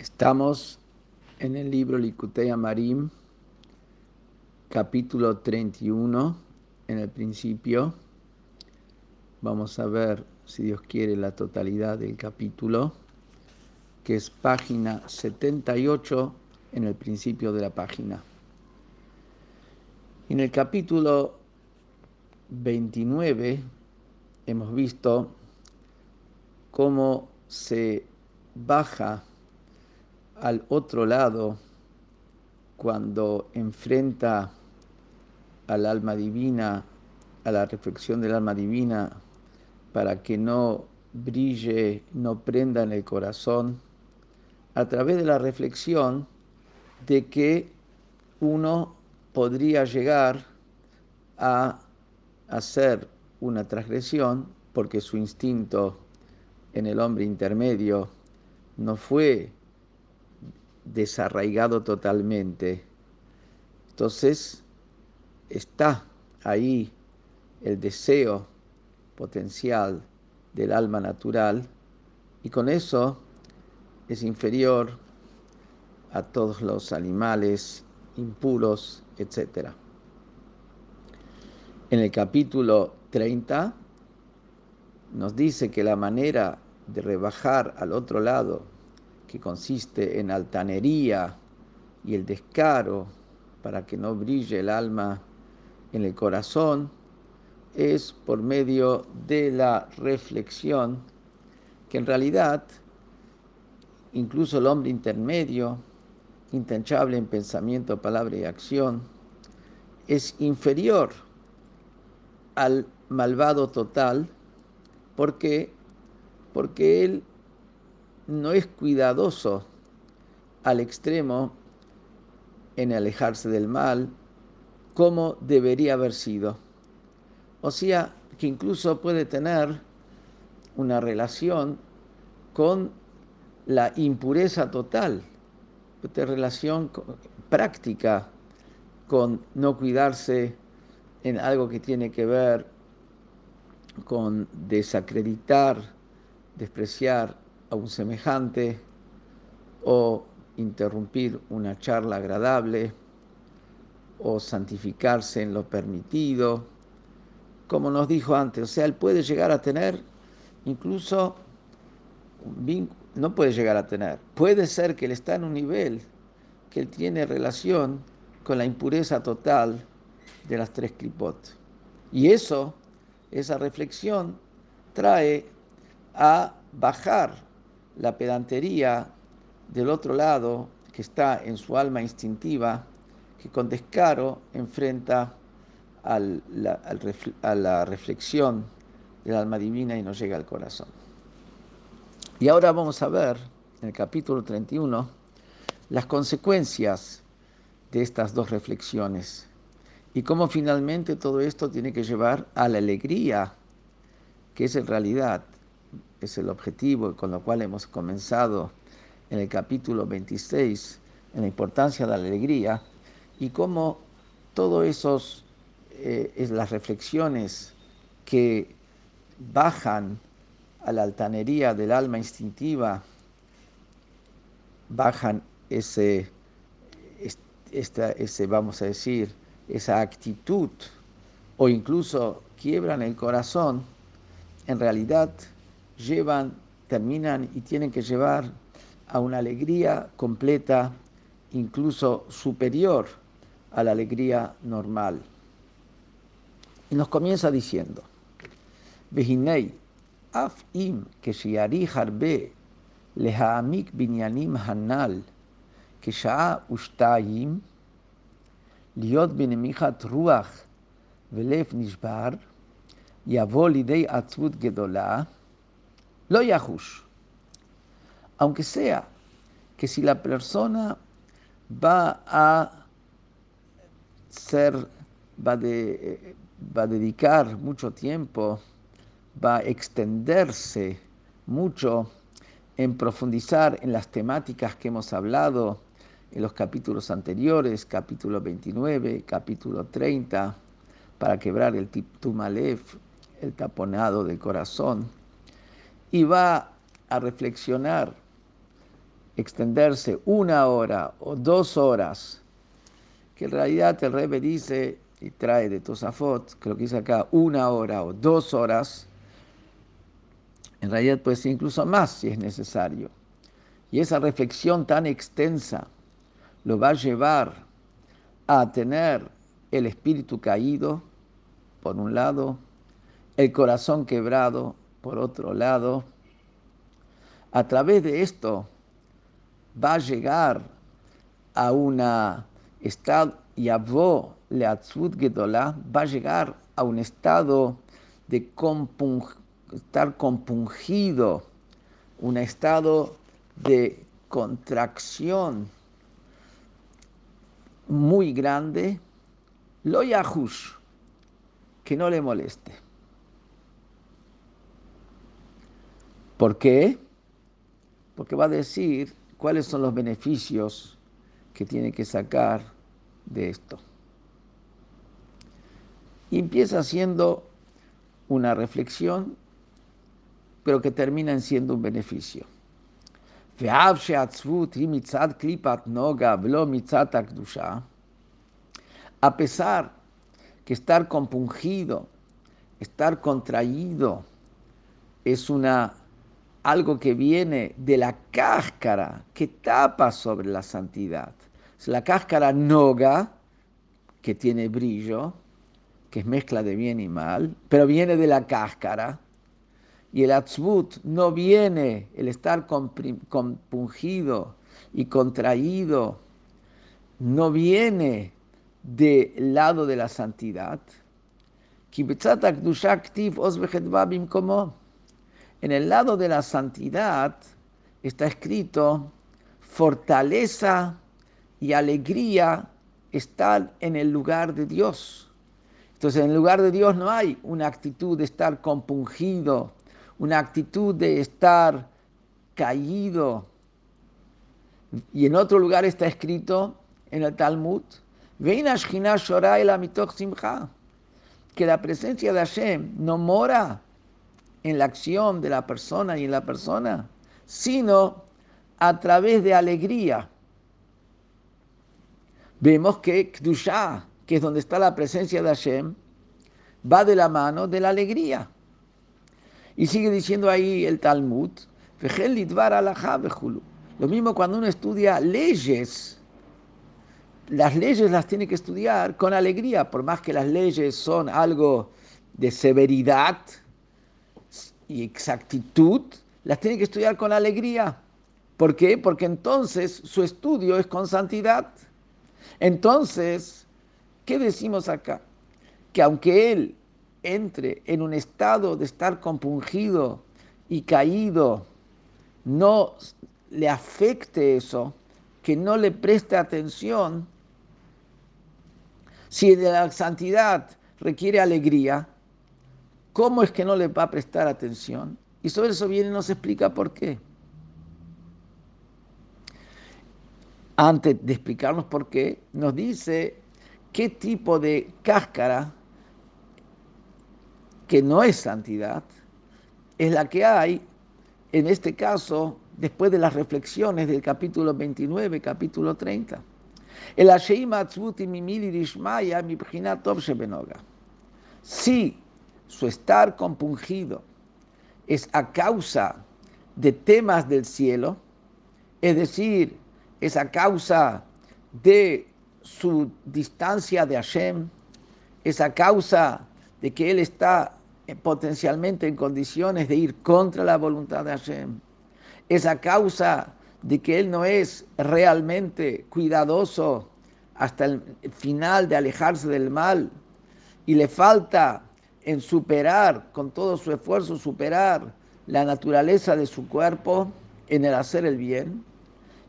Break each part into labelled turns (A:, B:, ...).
A: Estamos en el libro Likutei Marim, capítulo 31, en el principio. Vamos a ver, si Dios quiere, la totalidad del capítulo, que es página 78 en el principio de la página. En el capítulo 29 hemos visto cómo se baja al otro lado cuando enfrenta al alma divina, a la reflexión del alma divina, para que no brille, no prenda en el corazón, a través de la reflexión de que uno podría llegar a hacer una transgresión porque su instinto en el hombre intermedio no fue desarraigado totalmente. Entonces está ahí el deseo potencial del alma natural y con eso es inferior a todos los animales impuros, etc. En el capítulo 30 nos dice que la manera de rebajar al otro lado que consiste en altanería y el descaro para que no brille el alma en el corazón, es por medio de la reflexión que en realidad incluso el hombre intermedio, intachable en pensamiento, palabra y acción, es inferior al malvado total. Porque porque él no es cuidadoso al extremo en alejarse del mal como debería haber sido. O sea, que incluso puede tener una relación con la impureza total, esta relación práctica con no cuidarse en algo que tiene que ver con desacreditar, despreciar a un semejante o interrumpir una charla agradable o santificarse en lo permitido, como nos dijo antes, o sea, él puede llegar a tener incluso no puede llegar a tener, puede ser que él está en un nivel que él tiene relación con la impureza total de las tres clipot. Y eso, esa reflexión, trae a bajar la pedantería del otro lado que está en su alma instintiva, que con descaro enfrenta a la reflexión del alma divina y nos llega al corazón. Y ahora vamos a ver en el capítulo 31 las consecuencias de estas dos reflexiones y cómo finalmente todo esto tiene que llevar a la alegría, que es en realidad es el objetivo con lo cual hemos comenzado en el capítulo 26, en la importancia de la alegría, y cómo todas esos eh, las reflexiones que bajan a la altanería del alma instintiva, bajan ese, esta, ese, vamos a decir, esa actitud, o incluso quiebran el corazón, en realidad llevan, terminan y tienen que llevar a una alegría completa, incluso superior a la alegría normal. Y nos comienza diciendo, Vehinei, af im que shiari harbe lehaamik binyanim hanal, que shaa ushtayim, להיות בנמיכת רוח ולב נשבר, יבוא לידי עצבות גדולה, lo yahush. Aunque sea que si la persona va a ser, va, de, va a dedicar mucho tiempo, va a extenderse mucho en profundizar en las temáticas que hemos hablado en los capítulos anteriores, capítulo 29, capítulo 30, para quebrar el tumalef, el taponado del corazón y va a reflexionar extenderse una hora o dos horas, que en realidad el Rebbe dice y trae de Tosafot, que lo que dice acá, una hora o dos horas, en realidad puede ser incluso más si es necesario. Y esa reflexión tan extensa lo va a llevar a tener el espíritu caído, por un lado, el corazón quebrado, por otro lado. A través de esto va a llegar a una estado, Yavó Leatzut Gedolá, va a llegar a un estado de estar compungido, un estado de contracción muy grande, lo yahush, que no le moleste. ¿Por qué? Porque va a decir cuáles son los beneficios que tiene que sacar de esto. Y empieza haciendo una reflexión, pero que termina en siendo un beneficio. A pesar que estar compungido, estar contraído, es una algo que viene de la cáscara que tapa sobre la santidad. Es la cáscara noga, que tiene brillo, que es mezcla de bien y mal, pero viene de la cáscara. Y el atzbut no viene, el estar compungido y contraído, no viene del lado de la santidad. En el lado de la santidad está escrito fortaleza y alegría están en el lugar de Dios. Entonces, en el lugar de Dios no hay una actitud de estar compungido, una actitud de estar caído. Y en otro lugar está escrito en el Talmud, que la presencia de Hashem no mora en la acción de la persona y en la persona, sino a través de alegría. Vemos que Kdusha, que es donde está la presencia de Hashem, va de la mano de la alegría. Y sigue diciendo ahí el Talmud, lo mismo cuando uno estudia leyes, las leyes las tiene que estudiar con alegría, por más que las leyes son algo de severidad, y exactitud, las tiene que estudiar con alegría. ¿Por qué? Porque entonces su estudio es con santidad. Entonces, ¿qué decimos acá? Que aunque él entre en un estado de estar compungido y caído, no le afecte eso, que no le preste atención, si la santidad requiere alegría, ¿Cómo es que no le va a prestar atención? Y sobre eso viene y nos explica por qué. Antes de explicarnos por qué, nos dice qué tipo de cáscara, que no es santidad, es la que hay, en este caso, después de las reflexiones del capítulo 29, capítulo 30. El Sí, su estar compungido es a causa de temas del cielo, es decir, es a causa de su distancia de Hashem, es a causa de que él está potencialmente en condiciones de ir contra la voluntad de Hashem, es a causa de que él no es realmente cuidadoso hasta el final de alejarse del mal y le falta en superar, con todo su esfuerzo, superar la naturaleza de su cuerpo en el hacer el bien.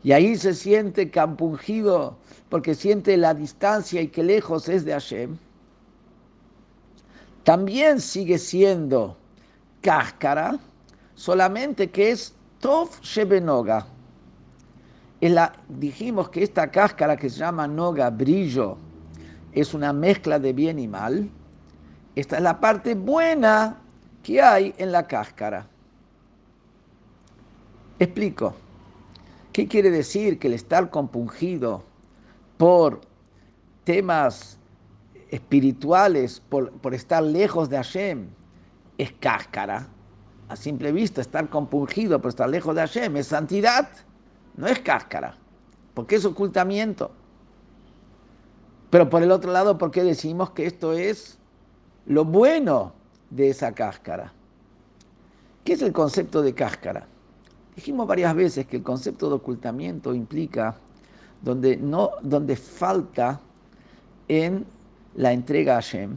A: Y ahí se siente campungido porque siente la distancia y que lejos es de Hashem. También sigue siendo cáscara, solamente que es Tov Shebenoga. La, dijimos que esta cáscara que se llama Noga, brillo, es una mezcla de bien y mal. Esta es la parte buena que hay en la cáscara. Explico. ¿Qué quiere decir que el estar compungido por temas espirituales, por, por estar lejos de Hashem, es cáscara? A simple vista, estar compungido por estar lejos de Hashem es santidad, no es cáscara, porque es ocultamiento. Pero por el otro lado, ¿por qué decimos que esto es lo bueno de esa cáscara? ¿Qué es el concepto de cáscara? Dijimos varias veces que el concepto de ocultamiento implica donde, no, donde falta en la entrega a Hashem,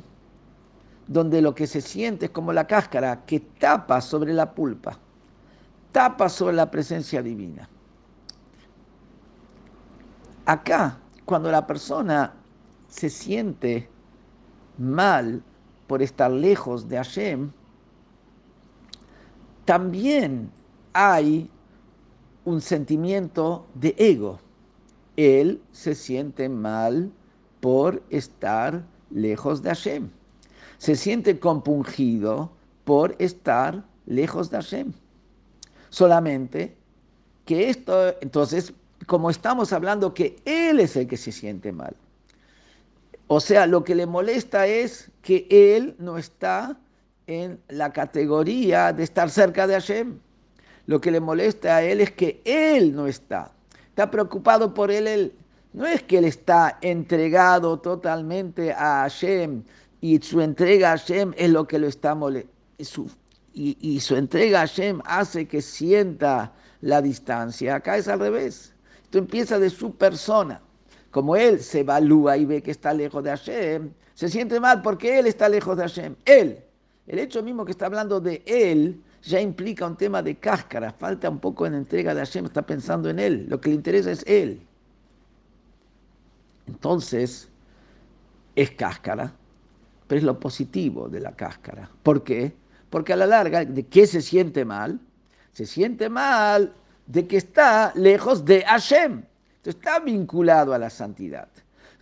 A: donde lo que se siente es como la cáscara que tapa sobre la pulpa, tapa sobre la presencia divina. Acá, cuando la persona se siente mal por estar lejos de Hashem, también hay un sentimiento de ego. Él se siente mal por estar lejos de Hashem. Se siente compungido por estar lejos de Hashem. Solamente que esto, entonces, como estamos hablando que Él es el que se siente mal. O sea, lo que le molesta es que Él no está en la categoría de estar cerca de Hashem. Lo que le molesta a él es que él no está. Está preocupado por él. No es que él está entregado totalmente a Hashem y su entrega a Hashem es lo que lo está molestando. Y, y, su entrega a Hashem hace que sienta la distancia. Acá es al revés. Esto empieza de su persona. Como él se evalúa y ve que está lejos de Hashem, se siente mal porque él está lejos de Hashem. Él. El hecho mismo que está hablando de él ya implica un tema de cáscara, falta un poco en entrega de Hashem, está pensando en él, lo que le interesa es él. Entonces, es cáscara, pero es lo positivo de la cáscara. ¿Por qué? Porque a la larga, ¿de qué se siente mal? Se siente mal de que está lejos de Hashem. Está vinculado a la santidad.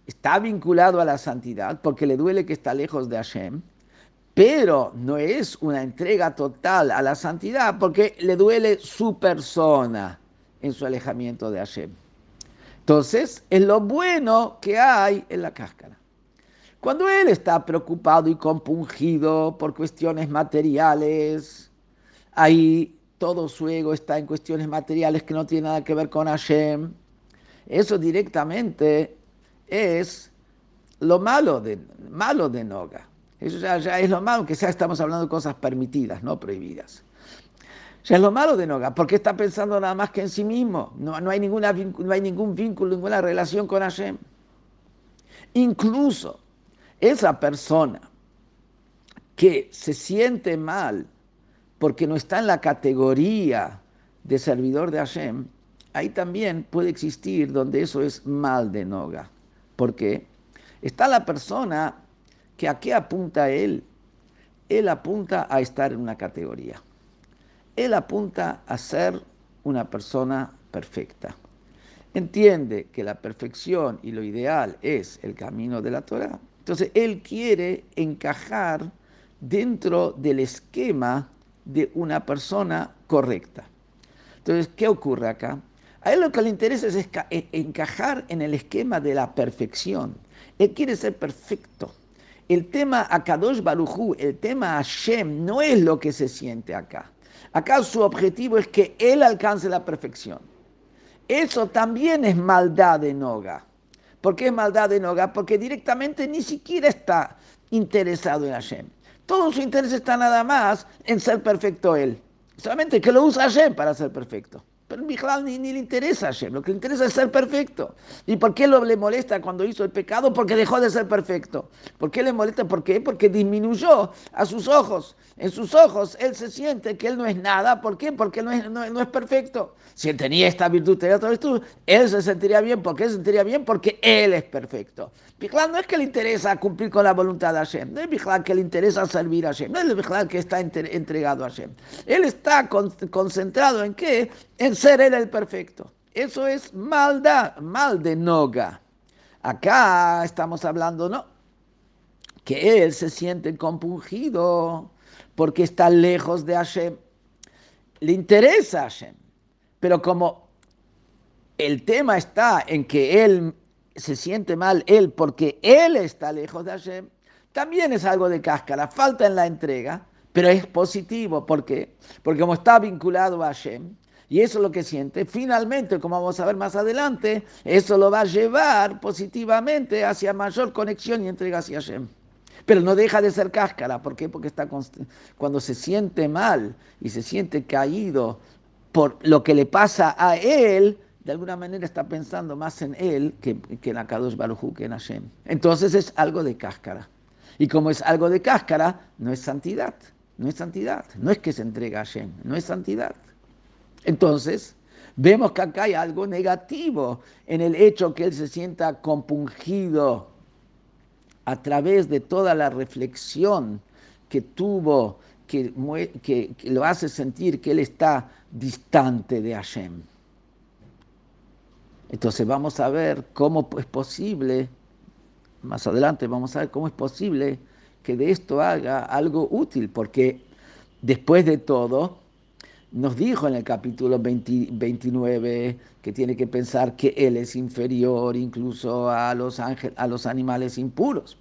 A: Está vinculado a la santidad porque le duele que está lejos de Hashem pero no es una entrega total a la santidad porque le duele su persona en su alejamiento de Hashem. Entonces, es lo bueno que hay en la cáscara. Cuando él está preocupado y compungido por cuestiones materiales, ahí todo su ego está en cuestiones materiales que no tienen nada que ver con Hashem. Eso directamente es lo malo de, malo de Noga. Eso ya, es lo malo, que sea estamos hablando de cosas permitidas, no prohibidas. Ya es lo malo de Noga, porque está pensando nada más que en sí mismo. No, no, hay ninguna, no hay ningún vínculo, ninguna relación con Hashem. Incluso esa persona que se siente mal porque no está en la categoría de servidor de Hashem, ahí también puede existir donde eso es mal de Noga. ¿Por qué? Está la persona que a qué apunta él? Él apunta a estar en una categoría. Él apunta a ser una persona perfecta. Entiende que la perfección y lo ideal es el camino de la Torah. Entonces él quiere encajar dentro del esquema de una persona correcta. Entonces, ¿qué ocurre acá? A él lo que le interesa es e-, encajar en el esquema de la perfección. Él quiere ser perfecto. El tema Akadosh Barujú, el tema Hashem, no es lo que se siente acá. Acá su objetivo es que él alcance la perfección. Eso también es maldad de Noga. ¿Por qué es maldad de Noga? Porque directamente ni siquiera está interesado en Hashem. Todo su interés está nada más en ser perfecto él. Solamente que lo usa Hashem para ser perfecto. Pero Mijlal ni, le interesa a Hashem, lo que le interesa es ser perfecto. ¿Y por qué lo, le molesta cuando hizo el pecado? Porque dejó de ser perfecto. ¿Por qué le molesta? ¿Por qué? Porque disminuyó a sus ojos. En sus ojos él se siente que él no es nada. ¿Por qué? Porque no es, no, es perfecto. Si él tenía esta virtud, tenía otra virtud, él se sentiría bien. ¿Por qué se sentiría bien? Porque él es perfecto. Mijlal no es que le interesa cumplir con la voluntad de Hashem. No es Mijlal que le interesa servir a Hashem. No es Mijlal que está entregado a Hashem. Él está concentrado en qué? En ser él el perfecto. Eso es maldad, mal de Noga. Acá estamos hablando, no, que él se siente compungido porque está lejos de Hashem. Le interesa a Hashem, pero como el tema está en que él se siente mal, él, porque él está lejos de Hashem, también es algo de cáscara, falta en la entrega, pero es positivo. ¿Por qué? Porque como está vinculado a Hashem, y eso es lo que siente, finalmente, como vamos a ver más adelante, eso lo va a llevar positivamente hacia mayor conexión y entrega hacia Hashem. Pero no deja de ser cáscara. ¿Por qué? Porque está cuando se siente mal y se siente caído por lo que le pasa a él, de alguna manera está pensando más en él que, en Akadosh Baruj que en Hashem. Entonces es algo de cáscara. Y como es algo de cáscara, no es santidad. No es santidad. No es que se entrega a Hashem. No es santidad. Entonces, vemos que acá hay algo negativo en el hecho que él se sienta compungido a través de toda la reflexión que tuvo, que, que, lo hace sentir que él está distante de Hashem. Entonces vamos a ver cómo es posible, más adelante vamos a ver cómo es posible que de esto haga algo útil, porque después de todo, nos dijo en el capítulo 29 que tiene que pensar que él es inferior incluso a los, a los animales impuros.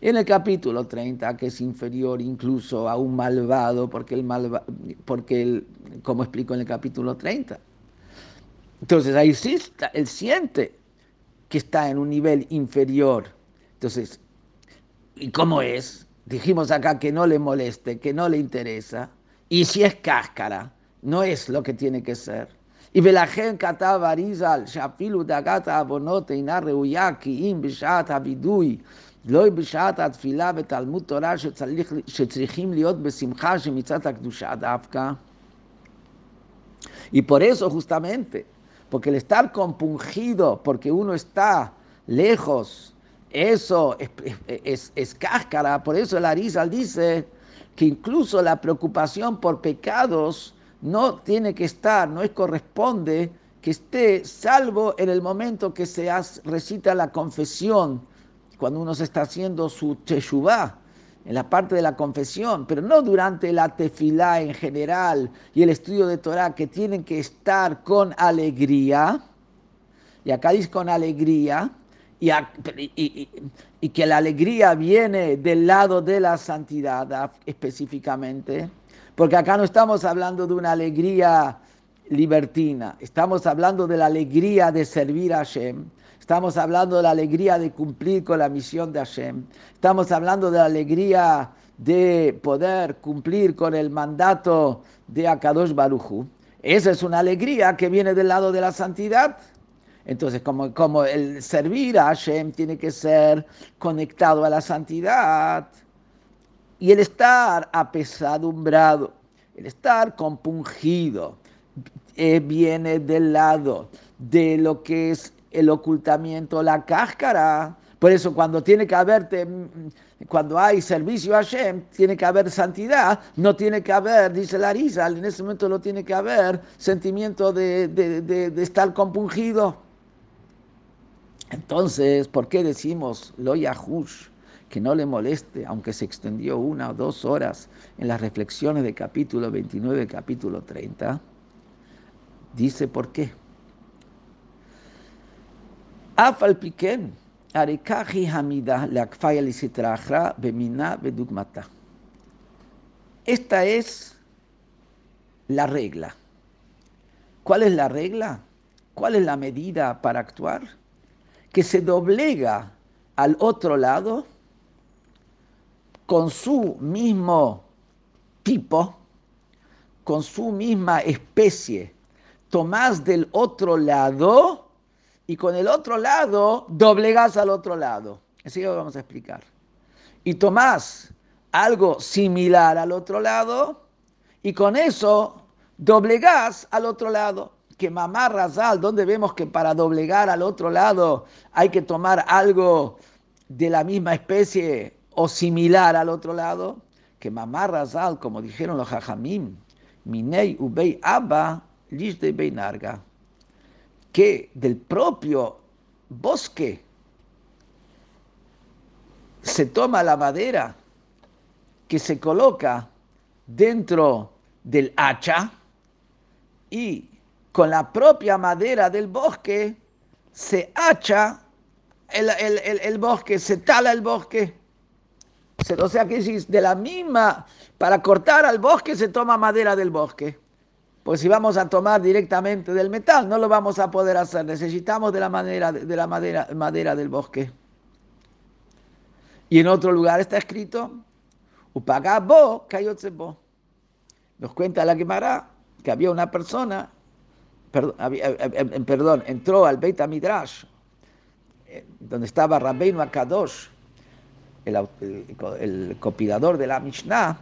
A: En el capítulo 30 que es inferior incluso a un malvado, porque, el porque él, como explico en el capítulo 30. Entonces ahí sí él siente que está en un nivel inferior. Entonces, ¿y cómo es? Dijimos acá que no le moleste, que no le interesa. Y si es cáscara, no es lo que tiene que ser. Y Belajen katav Arizal, shafilu dagat abonot אינה ראויה כי אם בשעת הווידוי, לא בשעת התפילה בתלמוד תורה שצריך, שצריכים להיות בשמחה שמצד הקדושה דווקא. Y por eso justamente, porque el estar compungido, porque uno está lejos, eso es, es, es cáscara, por eso el Arizal dice que incluso la preocupación por pecados no tiene que estar, no es corresponde que esté salvo en el momento que se recita la confesión, cuando uno se está haciendo su teshuvah, en la parte de la confesión, pero no durante la tefilá en general y el estudio de Torah, que tienen que estar con alegría, y acá dice con alegría, y, y que la alegría viene del lado de la santidad específicamente, porque acá no estamos hablando de una alegría libertina, estamos hablando de la alegría de servir a Hashem, estamos hablando de la alegría de cumplir con la misión de Hashem, estamos hablando de la alegría de poder cumplir con el mandato de Akadosh Baruchu. Esa es una alegría que viene del lado de la santidad. Entonces, como, como el servir a Hashem tiene que ser conectado a la santidad, y el estar apesadumbrado, el estar compungido, eh, viene del lado de lo que es el ocultamiento, la cáscara. Por eso cuando tiene que haber, cuando hay servicio a Hashem, tiene que haber santidad, no tiene que haber, dice Larisa, en ese momento no tiene que haber sentimiento de, de estar compungido. Entonces, ¿por qué decimos lo Yahush? Que no le moleste, aunque se extendió una o dos horas en las reflexiones de capítulo 29 capítulo 30, dice por qué. Hamida Esta es la regla. ¿Cuál es la regla? ¿Cuál es la medida para actuar? Que se doblega al otro lado con su mismo tipo, con su misma especie, tomás del otro lado y con el otro lado doblegas al otro lado. Así que vamos a explicar. Y tomás algo similar al otro lado y con eso doblegas al otro lado. Que mamá Razal, donde vemos que para doblegar al otro lado hay que tomar algo de la misma especie o similar al otro lado, que mamá Razal, como dijeron los hajamim, minei ubei abba, de beinarga, que del propio bosque se toma la madera que se coloca dentro del hacha y con la propia madera del bosque se hacha el, el bosque, se tala el bosque. O sea que de la misma, para cortar al bosque se toma madera del bosque. Pues si vamos a tomar directamente del metal, no lo vamos a poder hacer. Necesitamos de la, madera, de la madera, madera del bosque. Y en otro lugar está escrito, Upagabo kayotzebo. Nos cuenta la Gemara que había una persona, perdón, eh, eh, eh, perdón entró al Beit Midrash, donde estaba Rabbeinu Akadosh, el, copidador de la Mishnah,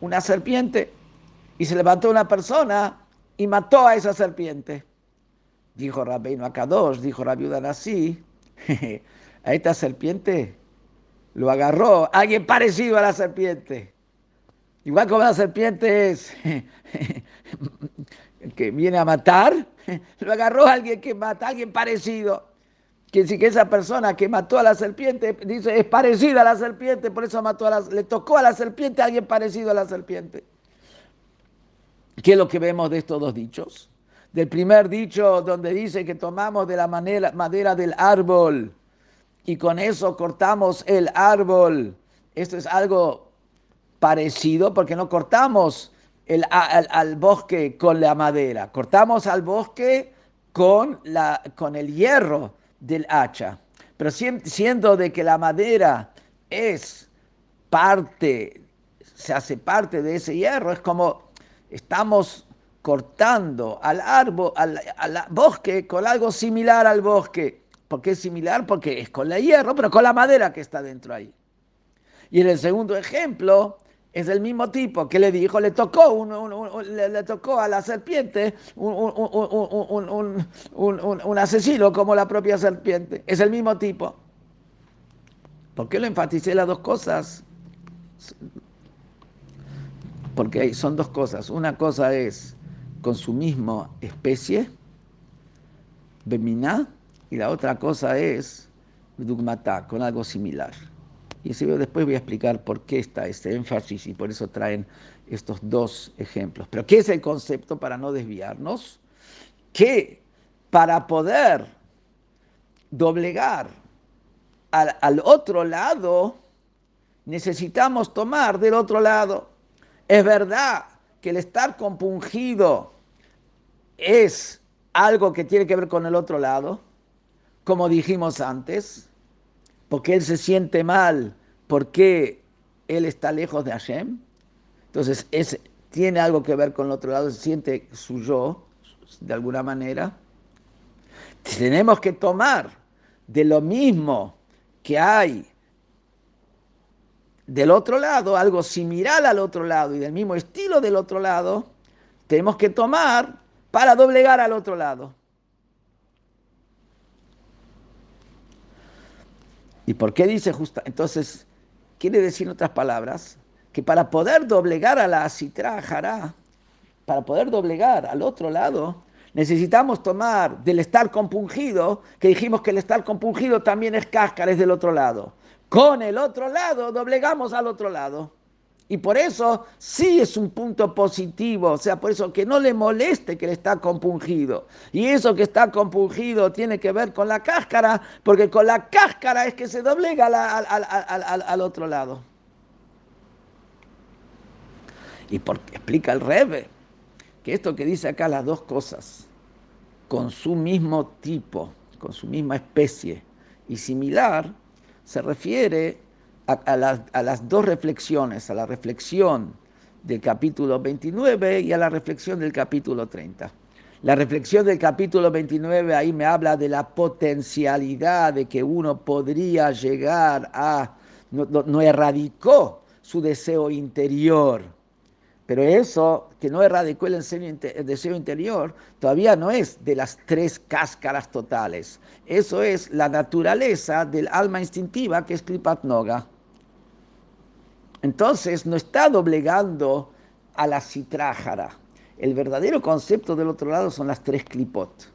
A: una serpiente, y se levantó una persona y mató a esa serpiente. Dijo Rabbeinu Akadosh, dijo Rabbi así, a esta serpiente lo agarró alguien parecido a la serpiente. Igual como la serpiente es que viene a matar, lo agarró alguien que mata, alguien parecido. Que si que esa persona que mató a la serpiente, dice, es parecida a la serpiente, por eso mató a la, le tocó a la serpiente a alguien parecido a la serpiente. ¿Qué es lo que vemos de estos dos dichos? Del primer dicho donde dice que tomamos de la manera, madera del árbol y con eso cortamos el árbol. Esto es algo parecido porque no cortamos el, al, bosque con la madera, cortamos al bosque con, la, con el hierro del hacha. Pero siendo de que la madera es parte, se hace parte de ese hierro, es como estamos cortando al árbol, al, bosque con algo similar al bosque. ¿Por qué es similar? Porque es con la hierro, pero con la madera que está dentro ahí. Y en el segundo ejemplo, es el mismo tipo que le dijo, le tocó, un, le, tocó a la serpiente un, un, asesino como la propia serpiente. Es el mismo tipo. ¿Por qué lo enfaticé las dos cosas? Porque son dos cosas. Una cosa es con su misma especie, Beminá, y la otra cosa es Dugmatá, con algo similar. Y después voy a explicar por qué está este énfasis y por eso traen estos dos ejemplos. Pero ¿qué es el concepto para no desviarnos? Que para poder doblegar al, al otro lado, necesitamos tomar del otro lado. Es verdad que el estar compungido es algo que tiene que ver con el otro lado, como dijimos antes, porque él se siente mal, porque él está lejos de Hashem. Entonces, tiene algo que ver con el otro lado, se siente su yo, de alguna manera. Tenemos que tomar de lo mismo que hay del otro lado, algo similar al otro lado y del mismo estilo del otro lado, tenemos que tomar para doblegar al otro lado. ¿Y por qué dice justo? Entonces, quiere decir en otras palabras que para poder doblegar a la citra jará, para poder doblegar al otro lado, necesitamos tomar del estar compungido, que dijimos que el estar compungido también es cáscara, es del otro lado. Con el otro lado, doblegamos al otro lado. Y por eso sí es un punto positivo, o sea, por eso que no le moleste que le está compungido. Y eso que está compungido tiene que ver con la cáscara, porque con la cáscara es que se doblega al, otro lado. Y porque explica el Rebe que esto que dice acá las dos cosas, con su mismo tipo, con su misma especie y similar, se refiere a, las, dos reflexiones, a la reflexión del capítulo 29 y a la reflexión del capítulo 30. La reflexión del capítulo 29 ahí me habla de la potencialidad de que uno podría llegar a, no, erradicó su deseo interior, pero eso que no erradicó el, el, deseo interior todavía no es de las tres cáscaras totales. Eso es la naturaleza del alma instintiva que es Kripat Noga. Entonces no está doblegando a la citrájara. El verdadero concepto del otro lado son las tres clipot.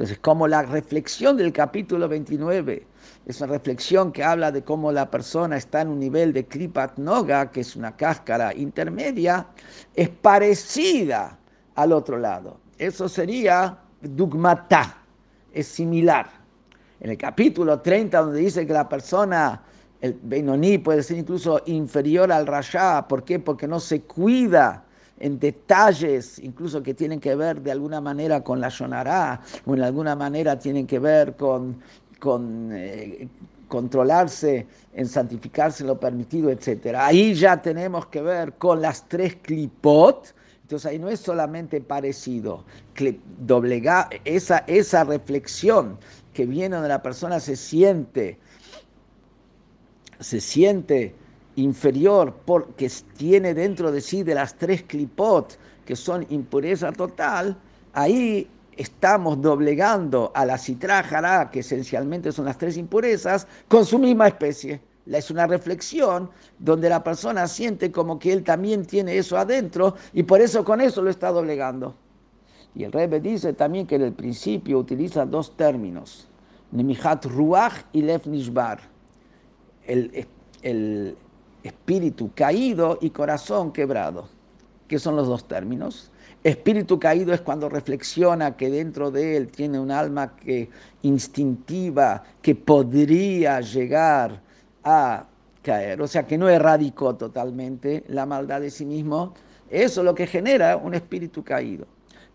A: Entonces, como la reflexión del capítulo 29 es una reflexión que habla de cómo la persona está en un nivel de klipat noga, que es una cáscara intermedia, es parecida al otro lado. eso sería dugmatá, es similar. En el capítulo 30, donde dice que la persona, el Beinoní, puede ser incluso inferior al Rasha, ¿por qué? Porque no se cuida en detalles, incluso que tienen que ver de alguna manera con la Shonará, o en alguna manera tienen que ver con, con eh, controlarse, en santificarse lo permitido, etc. Ahí ya tenemos que ver con las tres clipot, entonces ahí no es solamente parecido, doblega, esa, esa reflexión que viene donde la persona se siente, se siente inferior porque tiene dentro de sí de las tres clipot, que son impureza total, ahí estamos doblegando a la citra que esencialmente son las tres impurezas, con su misma especie es una reflexión donde la persona siente como que él también tiene eso adentro y por eso con eso lo está doblegando. Y el Rebbe dice también que en el principio utiliza dos términos, Nemihat Ruach y Lev Nishbar, el, espíritu caído y corazón quebrado. ¿Qué son los dos términos? Espíritu caído es cuando reflexiona que dentro de él tiene un alma que instintiva, que podría llegar a caer, o sea que no erradicó totalmente la maldad de sí mismo, eso es lo que genera un espíritu caído.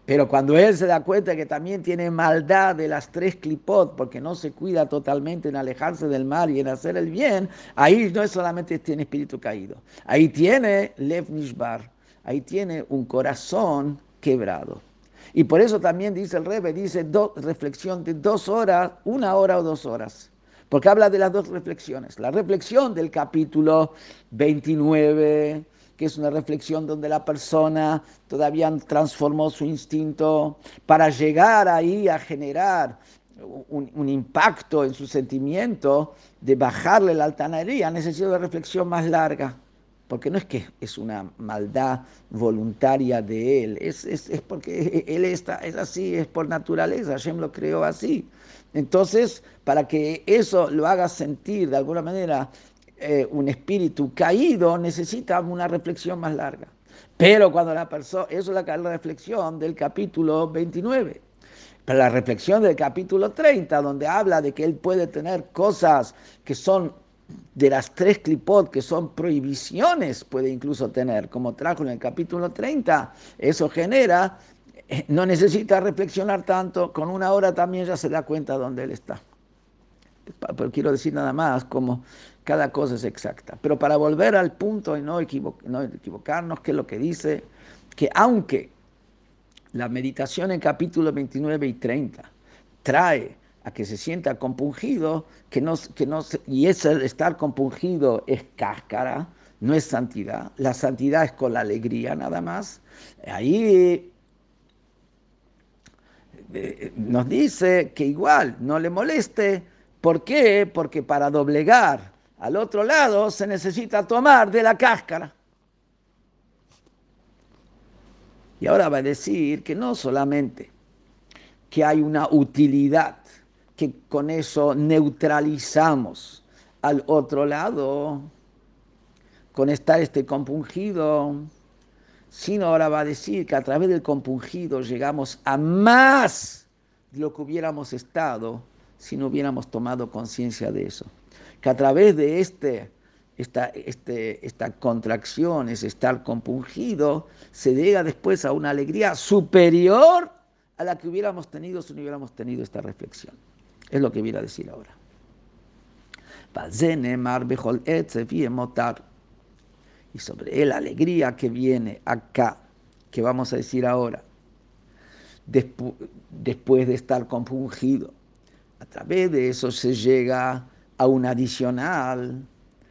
A: Pero cuando él se da cuenta que también tiene maldad de las tres clipot, porque no se cuida totalmente en alejarse del mal y en hacer el bien, ahí no es solamente tiene espíritu caído, ahí tiene Lev Nishbar, ahí tiene un corazón quebrado. Y por eso también dice el Rebe, dice reflexión de dos horas, una hora o dos horas porque habla de las dos reflexiones. La reflexión del capítulo 29, que es una reflexión donde la persona todavía transformó su instinto para llegar ahí a generar un, impacto en su sentimiento de bajarle la altanería, necesita una reflexión más larga. Porque no es que es una maldad voluntaria de él, es, es, es porque él está, es así, es por naturaleza, Hashem lo creó así. Entonces, para que eso lo haga sentir de alguna manera eh, un espíritu caído, necesita una reflexión más larga. Pero cuando la persona, eso es la, reflexión del capítulo 29. Pero la reflexión del capítulo 30, donde habla de que él puede tener cosas que son de las tres clipot, que son prohibiciones, puede incluso tener, como trajo en el capítulo 30, eso genera eh, no necesita reflexionar tanto, con una hora también ya se da cuenta dónde él está. Pero quiero decir nada más como cada cosa es exacta. Pero para volver al punto y no, no equivocarnos, que es lo que dice, que aunque la meditación en capítulo 29 y 30 trae a que se sienta compungido, que no, que no, y ese estar compungido es cáscara, no es santidad. La santidad es con la alegría nada más. Ahí nos dice que igual no le moleste. ¿Por qué? Porque para doblegar al otro lado se necesita tomar de la cáscara. Y ahora va a decir que no solamente que hay una utilidad, que con eso neutralizamos al otro lado, con estar este compungido, sino ahora va a decir que a través del compungido llegamos a más de lo que hubiéramos estado si no hubiéramos tomado conciencia de eso. Que a través de este, esta, este, esta contracción, ese estar compungido, se llega después a una alegría superior a la que hubiéramos tenido si no hubiéramos tenido esta reflexión. Es lo que viene a decir ahora. Y sobre la alegría que viene acá, que vamos a decir ahora, después de estar compungido, a través de eso se llega a un adicional,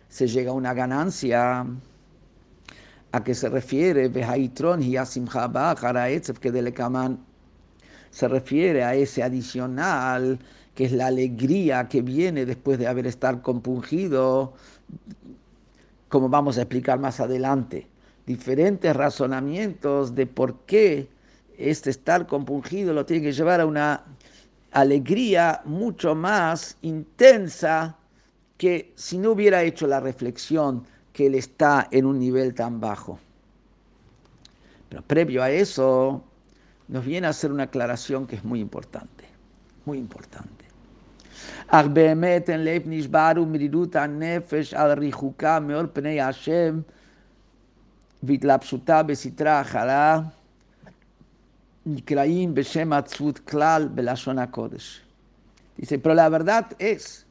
A: se llega a una ganancia. ¿A qué se refiere? Se refiere a ese adicional que es la alegría que viene después de haber estado compungido como vamos a explicar más adelante, diferentes razonamientos de por qué este estar compungido lo tiene que llevar a una alegría mucho más intensa que si no hubiera hecho la reflexión que él está en un nivel tan bajo. Pero previo a eso, nos viene a hacer una aclaración que es muy importante, muy importante. Dice, pero la verdad es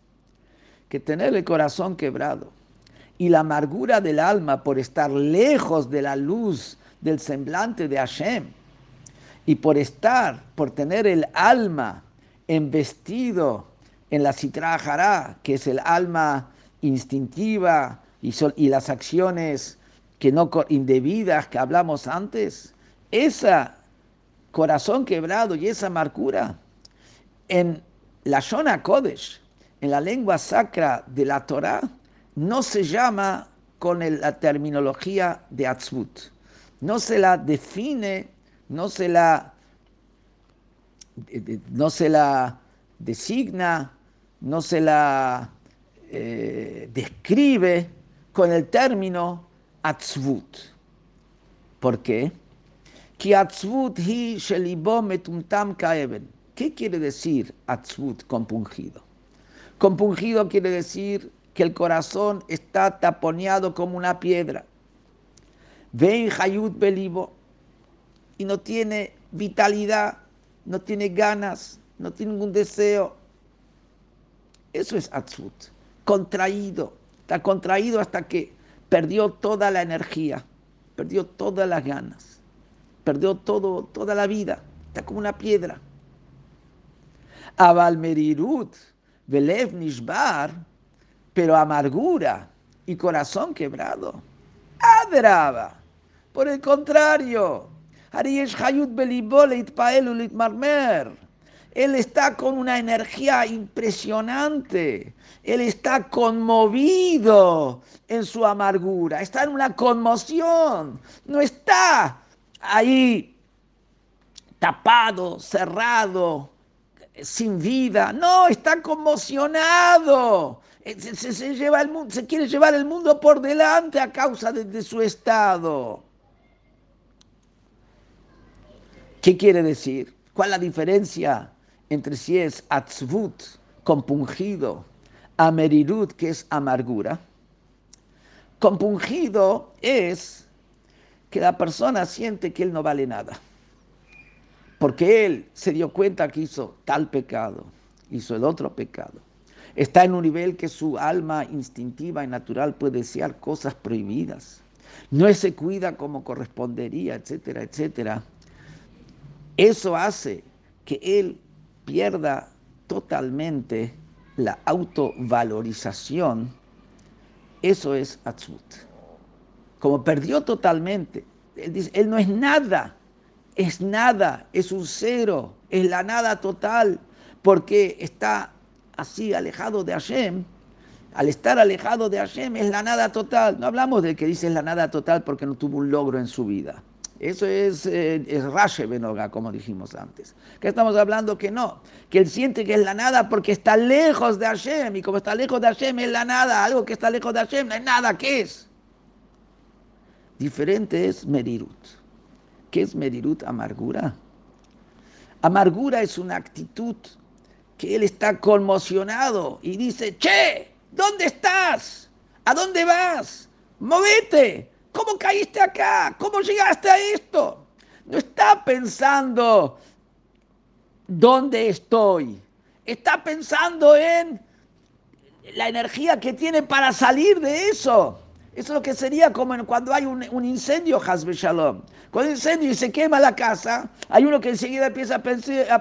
A: que tener el corazón quebrado y la amargura del alma por estar lejos de la luz del semblante de Hashem y por estar, por tener el alma embestido en la citra que es el alma instintiva y, y las acciones que no indebidas que hablamos antes, ese corazón quebrado y esa amargura en la Shona Kodesh, en la lengua sacra de la Torah, no se llama con la terminología de Atzvut. No se la define, no se la, no se la designa, no se la eh, describe con el término Atzvut. ¿Por qué? ¿Qué quiere decir Atzvut compungido? Compungido quiere decir que el corazón está taponeado como una piedra. Ven Hayut Belibo y no tiene vitalidad, no tiene ganas, no tiene ningún deseo. Eso es Atzut, contraído. Está contraído hasta que perdió toda la energía, perdió todas las ganas, perdió todo, toda la vida. Está como una piedra. Avalmerirut, Belev Nishbar, pero amargura y corazón quebrado. Adraba. Por el contrario, él está con una energía impresionante. Él está conmovido en su amargura. Está en una conmoción. No está ahí tapado, cerrado, sin vida. No, está conmocionado. Eh, se, lleva el se quiere llevar el mundo por delante a causa de, su estado. ¿Qué quiere decir? ¿Cuál es la diferencia entre si es atzvut, compungido, amerirut, que es amargura? Compungido es que la persona siente que él no vale nada, porque él se dio cuenta que hizo tal pecado, hizo el otro pecado Está en un nivel que su alma instintiva y natural puede desear cosas prohibidas. No se cuida como correspondería, etcétera, etcétera. Eso hace que él pierda totalmente la autovalorización. Eso es Atzut. Como perdió totalmente, él dice, él no es nada, es nada, es un cero, es la nada total, porque está así alejado de Hashem, al estar alejado de Hashem es la nada total. No hablamos de que dice la nada total porque no tuvo un logro en su vida. Eso es, eh, es Rashe Benoga, como dijimos antes. Que estamos hablando que no, que él siente que es la nada porque está lejos de Hashem. Y como está lejos de Hashem es la nada. Algo que está lejos de Hashem no es nada. ¿Qué es? Diferente es Merirut. ¿Qué es Merirut? Amargura. Amargura es una actitud que él está conmocionado y dice, che, ¿dónde estás? ¿A dónde vas? Movete. ¿Cómo caíste acá? ¿Cómo llegaste a esto? No está pensando dónde estoy. Está pensando en la energía que tiene para salir de eso. Eso es lo que sería como cuando hay un, incendio, Hasbe Shalom. Cuando hay incendio y se quema la casa, hay uno que enseguida empieza a,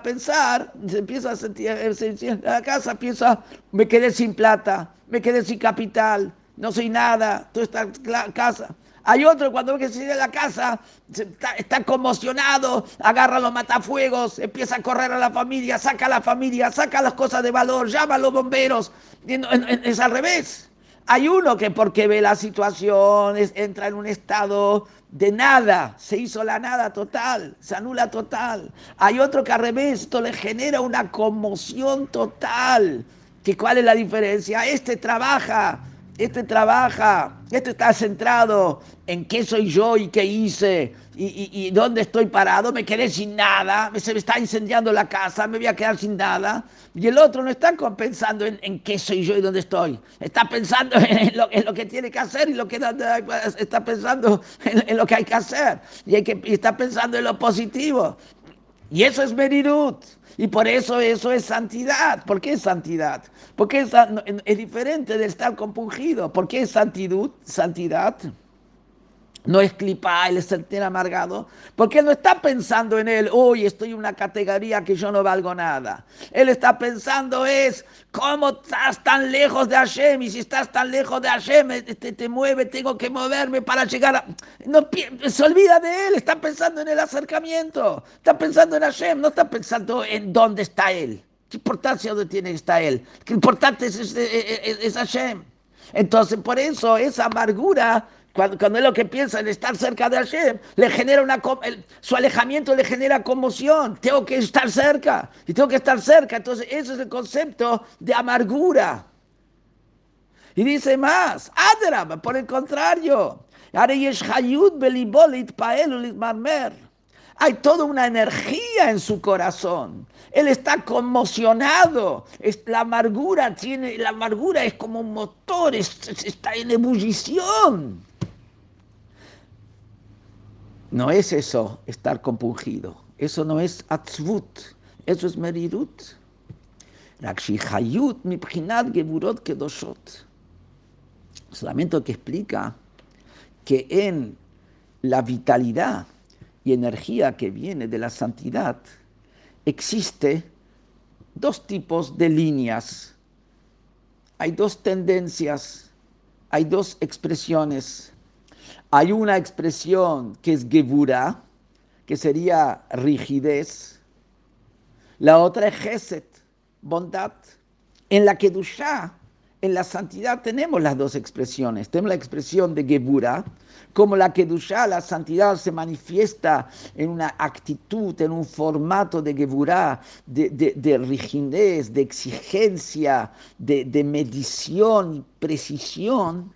A: pensar, se empieza a sentir, la casa piensa, me quedé sin plata, me quedé sin capital, no soy nada, toda esta casa. Hay otro cuando ve que se la casa, está, está, conmocionado, agarra los matafuegos, empieza a correr a la familia, saca a la familia, saca las cosas de valor, llama a los bomberos. Es al revés. Hay uno que porque ve la situación entra en un estado de nada, se hizo la nada total, se anula total. Hay otro que al revés, esto le genera una conmoción total. ¿Que ¿Cuál es la diferencia? Este trabaja este trabaja, este está centrado en qué soy yo y qué hice y, dónde estoy parado, me quedé sin nada, se me está incendiando la casa, me voy a quedar sin nada. Y el otro no está pensando en, qué soy yo y dónde estoy, está pensando en lo, que tiene que hacer y lo que está pensando en, lo que hay que hacer y, hay que, está pensando en lo positivo. Y eso es Merirut. Y por eso eso es santidad. ¿Por qué es santidad? Porque es, es diferente de estar compungido. ¿Por qué es santidad? Santidad no es clipa, él es sentir amargado, porque él no está pensando en él, uy, estoy en una categoría que yo no valgo nada. Él está pensando es, ¿cómo estás tan lejos de Hashem? Y si estás tan lejos de Hashem, te, te mueve, tengo que moverme para llegar a... No, se olvida de él, está pensando en el acercamiento, está pensando en Hashem, no está pensando en dónde está él. ¿Qué importancia tiene que estar él? ¿Qué importante es, es, es Hashem? Entonces, por eso esa amargura cuando, cuando es lo que piensa en estar cerca de Hashem, le genera una, su alejamiento le genera conmoción. Tengo que estar cerca y tengo que estar cerca. Entonces, ese es el concepto de amargura. Y dice más, Adra, por el contrario, hay toda una energía en su corazón. Él está conmocionado. La amargura tiene, la amargura es como un motor, está en ebullición. No es eso estar compungido. Eso no es atzvut. Eso es merirut. Solamente que explica que en la vitalidad y energía que viene de la santidad existe dos tipos de líneas. Hay dos tendencias, hay dos expresiones hay una expresión que es gevura, que sería rigidez. La otra es geset, bondad. En la Kedushá, en la santidad, tenemos las dos expresiones. Tenemos la expresión de gevura, como la Kedushá, la santidad se manifiesta en una actitud, en un formato de gevura, de, rigidez, de exigencia, de, de medición y precisión.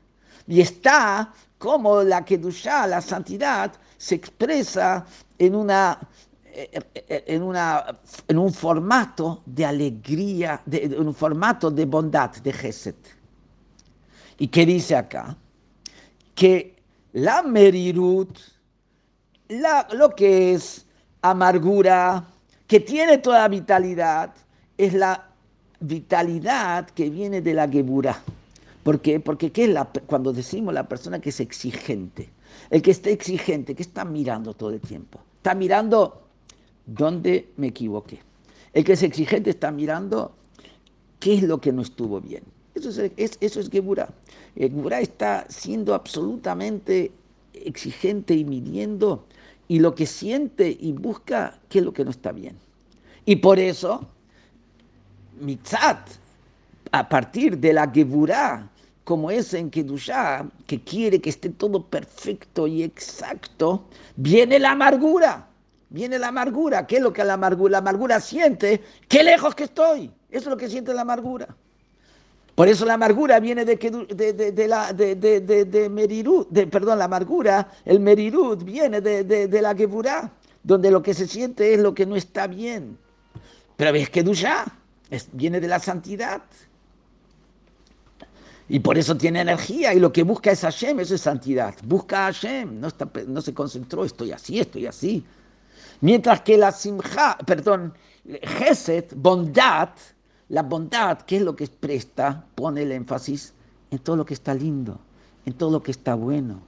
A: Y está como la Kedushá, la santidad, se expresa en, una, eh, eh, en, un formato de alegría, en un formato de bondad, de Geset. ¿Y qué dice acá? Que la merirut, lo que es amargura, que tiene toda vitalidad, es la vitalidad que viene de la Geburah. ¿Por qué? Porque ¿qué es la, cuando decimos la persona que es exigente, el que está exigente, que está mirando todo el tiempo, está mirando dónde me equivoqué. El que es exigente está mirando qué es lo que no estuvo bien. Eso es, eso es Geburah. Geburah está siendo absolutamente exigente y midiendo y lo que siente y busca qué es lo que no está bien. Y por eso, Mitzat, a partir de la Geburah, como es en Kedushá, que quiere que esté todo perfecto y exacto, viene la amargura. Viene la amargura. ¿Qué es lo que la amargura? La amargura siente, qué lejos que estoy. Eso es lo que siente la amargura. Por eso la amargura viene de, de, de, la, de, de, Merirut, de, perdón, la amargura, el Merirut viene de, la Geburá, donde lo que se siente es lo que no está bien. Pero ves que es, viene de la santidad. Y por eso tiene energía y lo que busca es Hashem, eso es santidad. Busca a Hashem, no, está, no se concentró, estoy así, estoy así. Mientras que la simja, perdón, Geset, bondad, la bondad, ¿qué es lo que presta? Pone el énfasis en todo lo que está lindo, en todo lo que está bueno,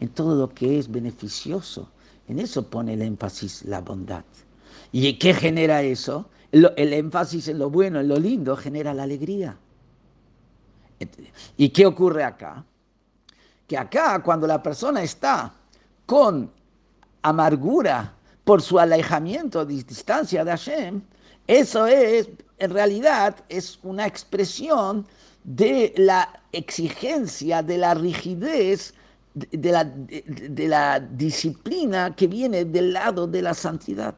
A: en todo lo que es beneficioso. En eso pone el énfasis la bondad. ¿Y qué genera eso? el énfasis en lo bueno, en lo lindo, genera la alegría. ¿Y qué ocurre acá? Que acá cuando la persona está con amargura por su alejamiento, distancia de Hashem, eso es, en realidad, es una expresión de la exigencia, de la rigidez, de la, disciplina que viene del lado de la santidad.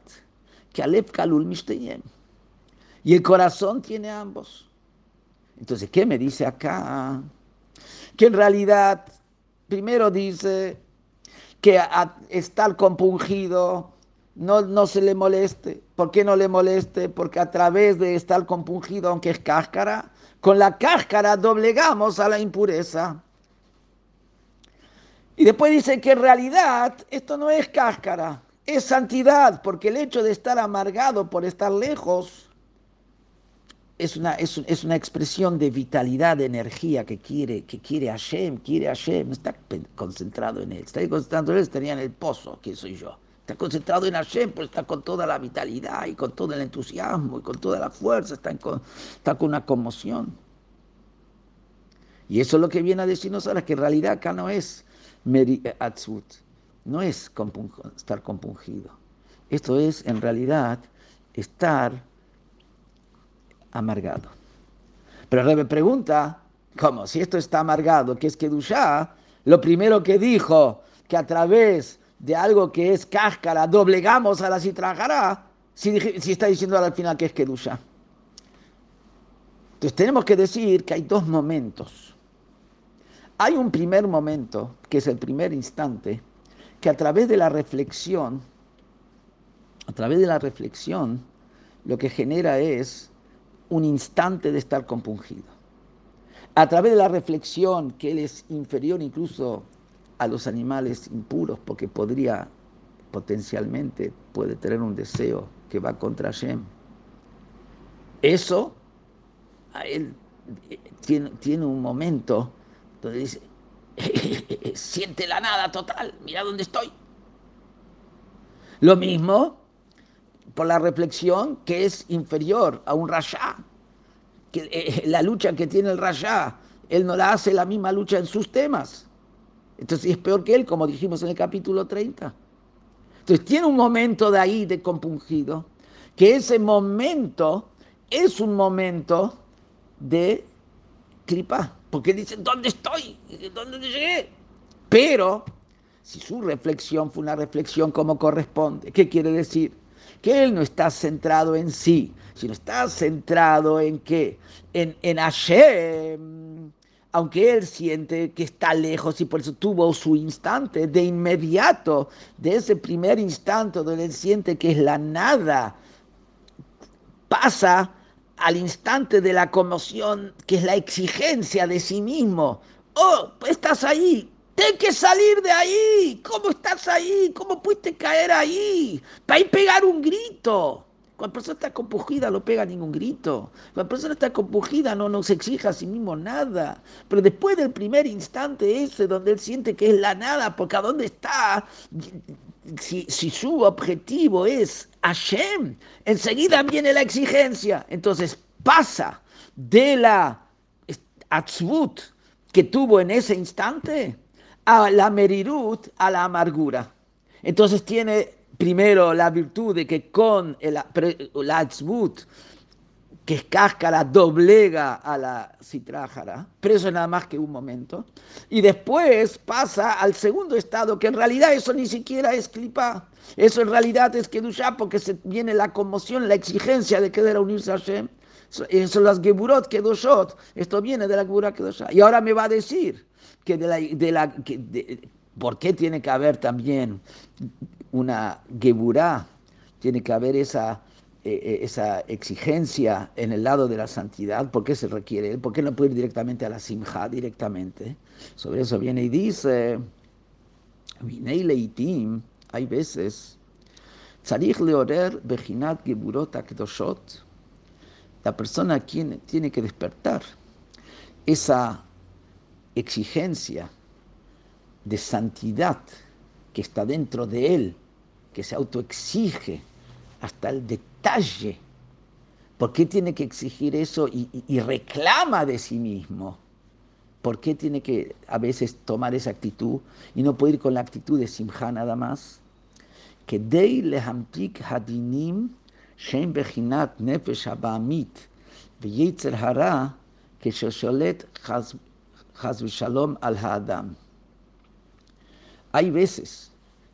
A: Que Aleph Kalul. Y el corazón tiene ambos. Entonces, ¿qué me dice acá? que en realidad, primero dice que estar compungido no, no se le moleste. ¿Por qué no le moleste? Porque a través de estar compungido, aunque es cáscara, con la cáscara doblegamos a la impureza. Y después dice que en realidad esto no es cáscara, es santidad, porque el hecho de estar amargado por estar lejos es una, es, una expresión de vitalidad, de energía que quiere, que quiere Hashem, quiere Hashem, está concentrado en él, está concentrado en él, estaría en el pozo, que soy yo. Está concentrado en Hashem, pues está con toda la vitalidad y con todo el entusiasmo y con toda la fuerza, está, está con una conmoción. Y eso es lo que viene a decirnos ahora, que en realidad acá no es Meri Atzut, no es estar compungido. Esto es en realidad estar amargado. Pero Rebe pregunta, ¿cómo? Si esto está amargado, ¿qué es Kedushá? Lo primero que dijo, que a través de algo que es cáscara doblegamos a la citrajará, si, si está diciendo al final que es Kedusha. Entonces tenemos que decir que hay dos momentos. Hay un primer momento, que es el primer instante, que a través de la reflexión, a través de la reflexión, lo que genera es un instante de estar compungido. A través de la reflexión, que él es inferior incluso a los animales impuros, porque podría potencialmente, puede tener un deseo que va contra Shem. Eso, a él eh, tiene, tiene un momento donde dice, siente la nada total, mira dónde estoy. Lo mismo por la reflexión que es inferior a un rasha, que eh, la lucha que tiene el rasha, él no la hace la misma lucha en sus temas. Entonces es peor que él, como dijimos en el capítulo 30. Entonces tiene un momento de ahí de compungido, que ese momento es un momento de clipa, porque dicen, ¿dónde estoy? ¿Dónde llegué? Pero si su reflexión fue una reflexión como corresponde, ¿qué quiere decir? Que él no está centrado en sí, sino está centrado en qué? En, en Hashem aunque él siente que está lejos y por eso tuvo su instante, de inmediato, de ese primer instante donde él siente que es la nada, pasa al instante de la conmoción, que es la exigencia de sí mismo. Oh, estás ahí, Tienes que salir de ahí. ¿Cómo estás ahí? ¿Cómo pudiste caer ahí? Para ir pegar un grito. Cuando la persona está compungida no pega ningún grito. Cuando la persona está compungida no nos exija a sí mismo nada. Pero después del primer instante ese donde él siente que es la nada, porque a dónde está, si, su objetivo es Hashem, enseguida viene la exigencia. Entonces pasa de la atzvut que tuvo en ese instante a la merirut, a la amargura. Entonces tiene primero la virtud de que con el, la atzbut, que es cáscara, doblega a la citrájara, pero eso es nada más que un momento. Y después pasa al segundo estado, que en realidad eso ni siquiera es clipa. Eso en realidad es Kedushá, porque se viene la conmoción, la exigencia de querer unirse a Hashem. Son las Geburot Kedoshot. Esto viene de la Geburot Kedoshá. Y ahora me va a decir que de la, de la que ¿por qué tiene que haber también una geburá, tiene que haber esa, eh, eh, esa exigencia en el lado de la santidad. ¿Por qué se requiere? ¿Por qué no puede ir directamente a la simja, directamente? Sobre eso viene y dice, leitim, hay veces, leorer geburot la persona tiene que despertar esa exigencia de santidad que está dentro de él, que se autoexige hasta el detalle. ¿Por qué tiene que exigir eso y, reclama de sí mismo? ¿Por qué tiene que a veces tomar esa actitud y no puede ir con la actitud de Simha nada más? Que Dei lehamtik hadinim shem bechinat nefesh habamit hara que shosholet Hazbi Shalom al Haadam. Hay veces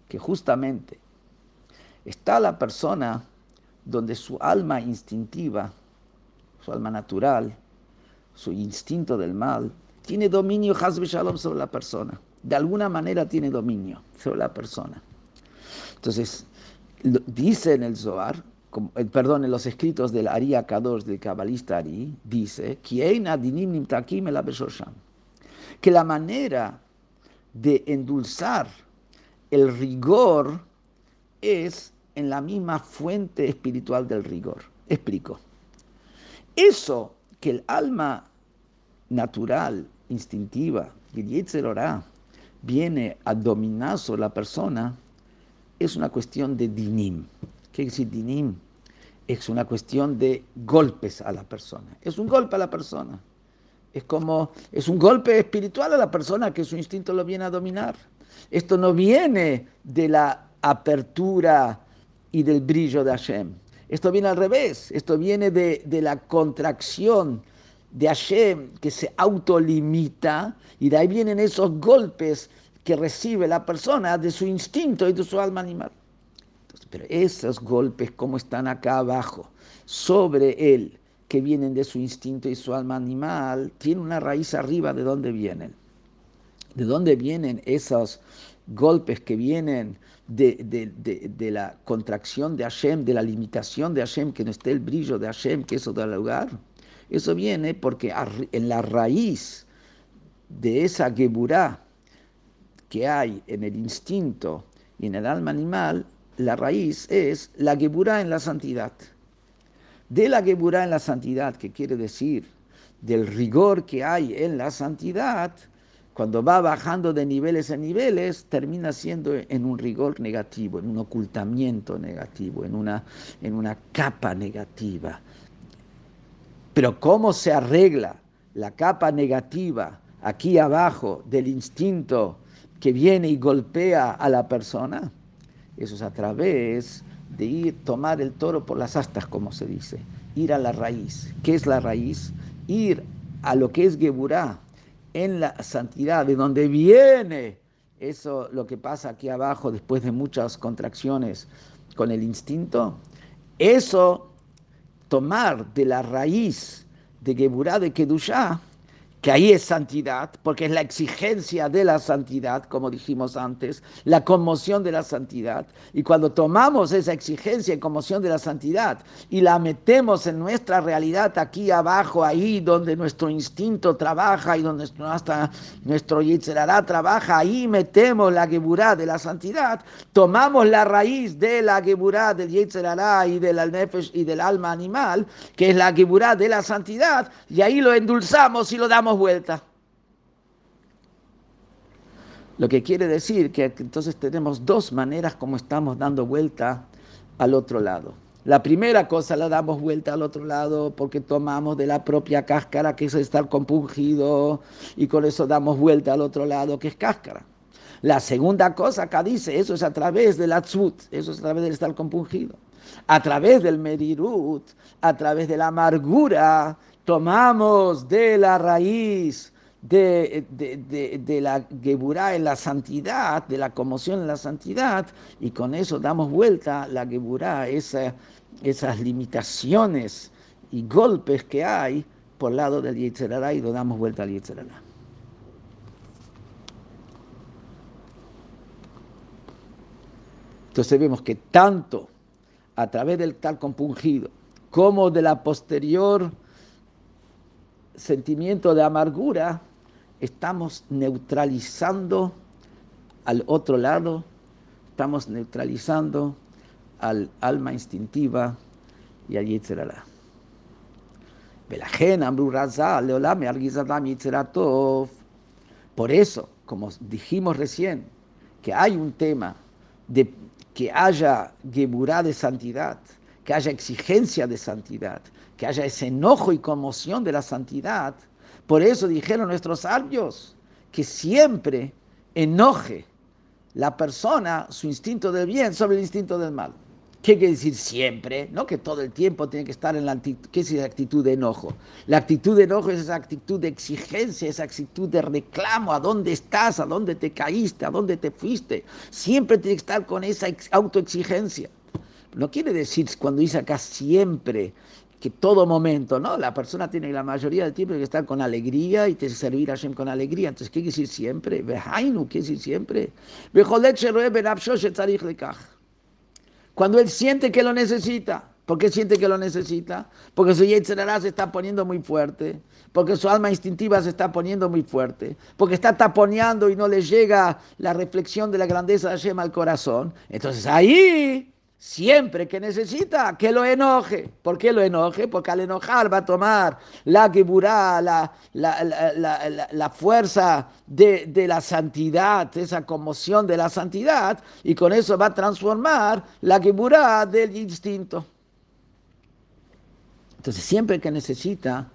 A: que justamente está la persona donde su alma instintiva, su alma natural, su instinto del mal, tiene dominio Hazbi Shalom sobre la persona. De alguna manera tiene dominio sobre la persona. Entonces, dice en el Zohar, eh, perdón, en los escritos del Ari Akadosh, del cabalista Ari, dice, nimtakim el que la manera de endulzar el rigor es en la misma fuente espiritual del rigor. Explico. Eso que el alma natural, instintiva, el Yetzer viene a dominar sobre la persona, es una cuestión de dinim. ¿Qué quiere decir dinim? Es una cuestión de golpes a la persona. Es un golpe a la persona. Es como, es un golpe espiritual a la persona que su instinto lo viene a dominar. Esto no viene de la apertura y del brillo de Hashem. Esto viene al revés. Esto viene de, de la contracción de Hashem que se autolimita y de ahí vienen esos golpes que recibe la persona de su instinto y de su alma animal. pero esos golpes, como están acá abajo, sobre él, que vienen de su instinto y su alma animal, tiene una raíz arriba de dónde vienen. ¿De dónde vienen esos golpes que vienen de, la contracción de Hashem, de la limitación de Hashem, que no esté el brillo de Hashem, que eso da lugar? Eso viene porque en la raíz de esa geburá que hay en el instinto y en el alma animal, la raíz es la geburá en la santidad. De la geburá en la santidad, que quiere decir del rigor que hay en la santidad, cuando va bajando de niveles en niveles, termina siendo en un rigor negativo, en un ocultamiento negativo, en una, en una capa negativa. Pero ¿cómo se arregla la capa negativa aquí abajo del instinto que viene y golpea a la persona? Eso es a través de ir, tomar el toro por las astas, como se dice, ir a la raíz. ¿Qué es la raíz? Ir a lo que es Geburá, en la santidad, de donde viene eso, lo que pasa aquí abajo después de muchas contracciones con el instinto. Eso tomar de la raíz de Geburá de Kedushá, que ahí es santidad, porque es la exigencia de la santidad, como dijimos antes, la conmoción de la santidad. Y cuando tomamos esa exigencia y conmoción de la santidad y la metemos en nuestra realidad aquí abajo, ahí donde nuestro instinto trabaja y donde hasta nuestro Yitzhará trabaja, ahí metemos la geburá de la santidad, tomamos la raíz de la geburá del Yitzhará y del Nefesh y del alma animal, que es la geburá de la santidad, y ahí lo endulzamos y lo damos vuelta. Lo que quiere decir que entonces tenemos dos maneras como estamos dando vuelta al otro lado. La primera cosa la damos vuelta al otro lado porque tomamos de la propia cáscara que es estar compungido y con eso damos vuelta al otro lado que es cáscara. La segunda cosa acá dice, eso es a través del atzut, eso es a través del estar compungido. A través del medirut, a través de la amargura, tomamos de la raíz de, la geburá en la santidad, de la conmoción en la santidad, y con eso damos vuelta la geburá, esa, esas limitaciones y golpes que hay por lado del Yetzerará y lo damos vuelta al Yetzerará. Entonces vemos que tanto a través del tal compungido como de la posterior sentimiento de amargura, estamos neutralizando al otro lado, estamos neutralizando al alma instintiva y al Yitzhak. Por eso, como dijimos recién, que hay un tema de que haya geburá de santidad, que haya exigencia de santidad, que haya ese enojo y conmoción de la santidad. Por eso dijeron nuestros sabios que siempre enoje la persona su instinto del bien sobre el instinto del mal. ¿Qué quiere decir siempre? No que todo el tiempo tiene que estar en la actitud. ¿Qué es la actitud de enojo? La actitud de enojo es esa actitud de exigencia, esa actitud de reclamo. ¿A dónde estás? ¿A dónde te caíste? ¿A dónde te fuiste? Siempre tiene que estar con esa autoexigencia. No quiere decir cuando dice acá siempre que todo momento, ¿no? La persona tiene la mayoría del tiempo que estar con alegría y te servir a Hashem con alegría. Entonces, ¿qué quiere decir siempre? Vejainu, ¿qué quiere decir siempre? Cuando él siente que lo necesita. ¿Por qué siente que lo necesita? Porque su Yetzerará se está poniendo muy fuerte, porque su alma instintiva se está poniendo muy fuerte, porque está taponeando y no le llega la reflexión de la grandeza de Hashem al corazón. Entonces ahí siempre que necesita, que lo enoje. ¿Por qué lo enoje? Porque al enojar va a tomar la geburá, la, la, fuerza de, de, la santidad, esa conmoción de la santidad, y con eso va a transformar la geburá del instinto. Entonces, siempre que necesita,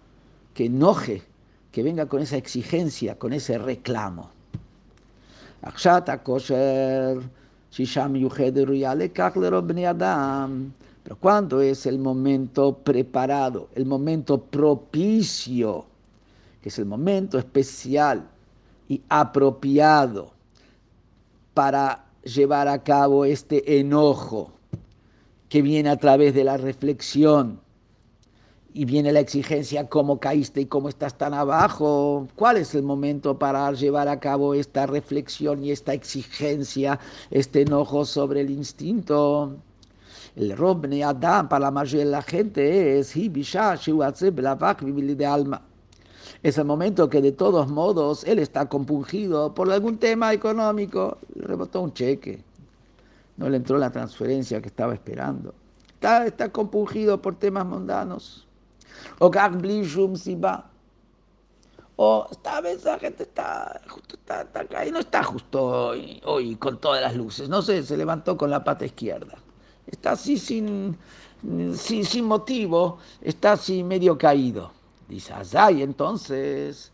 A: que enoje, que venga con esa exigencia, con ese reclamo. Pero cuando es el momento preparado, el momento propicio, que es el momento especial y apropiado para llevar a cabo este enojo que viene a través de la reflexión y viene la exigencia, ¿cómo caíste y cómo estás tan abajo? ¿Cuál es el momento para llevar a cabo esta reflexión y esta exigencia, este enojo sobre el instinto? El error Adam para la mayoría de la gente es de alma. Es el momento que de todos modos él está compungido por algún tema económico. Le rebotó un cheque. No le entró la transferencia que estaba esperando. Está compungido por temas mundanos. O O esta vez la gente está justo está, acá y no está justo hoy, con todas las luces. No sé, se levantó con la pata izquierda. Está así sin, sin, sin motivo, está así medio caído. Dice, Azay, entonces,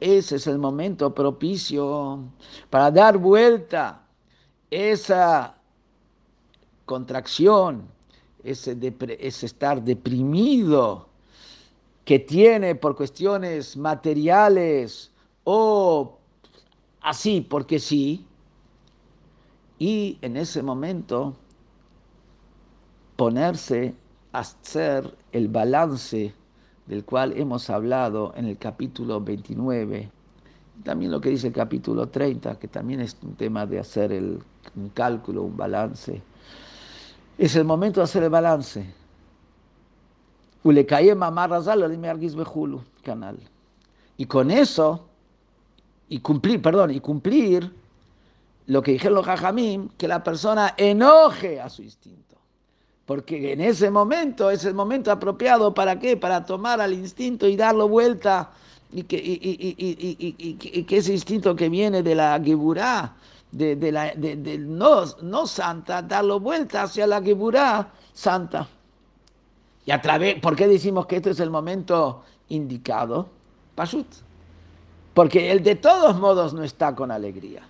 A: ese es el momento propicio para dar vuelta esa contracción, ese, estar deprimido que tiene por cuestiones materiales o así porque sí, y en ese momento ponerse a hacer el balance del cual hemos hablado en el capítulo 29, también lo que dice el capítulo 30, que también es un tema de hacer el, un cálculo, un balance es el momento de hacer el balance. canal. Y con eso, y cumplir, perdón, y cumplir lo que dijeron los jajamim, que la persona enoje a su instinto. Porque en ese momento es el momento apropiado para qué? Para tomar al instinto y darlo vuelta. Y que, y, que ese instinto que viene de la Geburá, de, la, de, no, no santa, darlo vuelta hacia la Geburá santa. Y a través, ¿por qué decimos que este es el momento indicado? Pashut. Porque él de todos modos no está con alegría.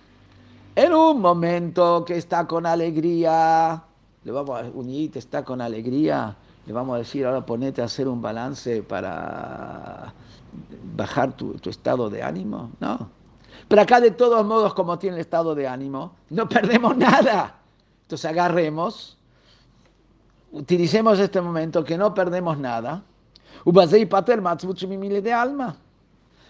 A: En un momento que está con alegría, le vamos a unir, está con alegría, le vamos a decir, ahora ponete a hacer un balance para bajar tu, tu estado de ánimo. No. Pero acá de todos modos, como tiene el estado de ánimo, no perdemos nada. Entonces agarremos, utilicemos este momento que no perdemos nada. de alma.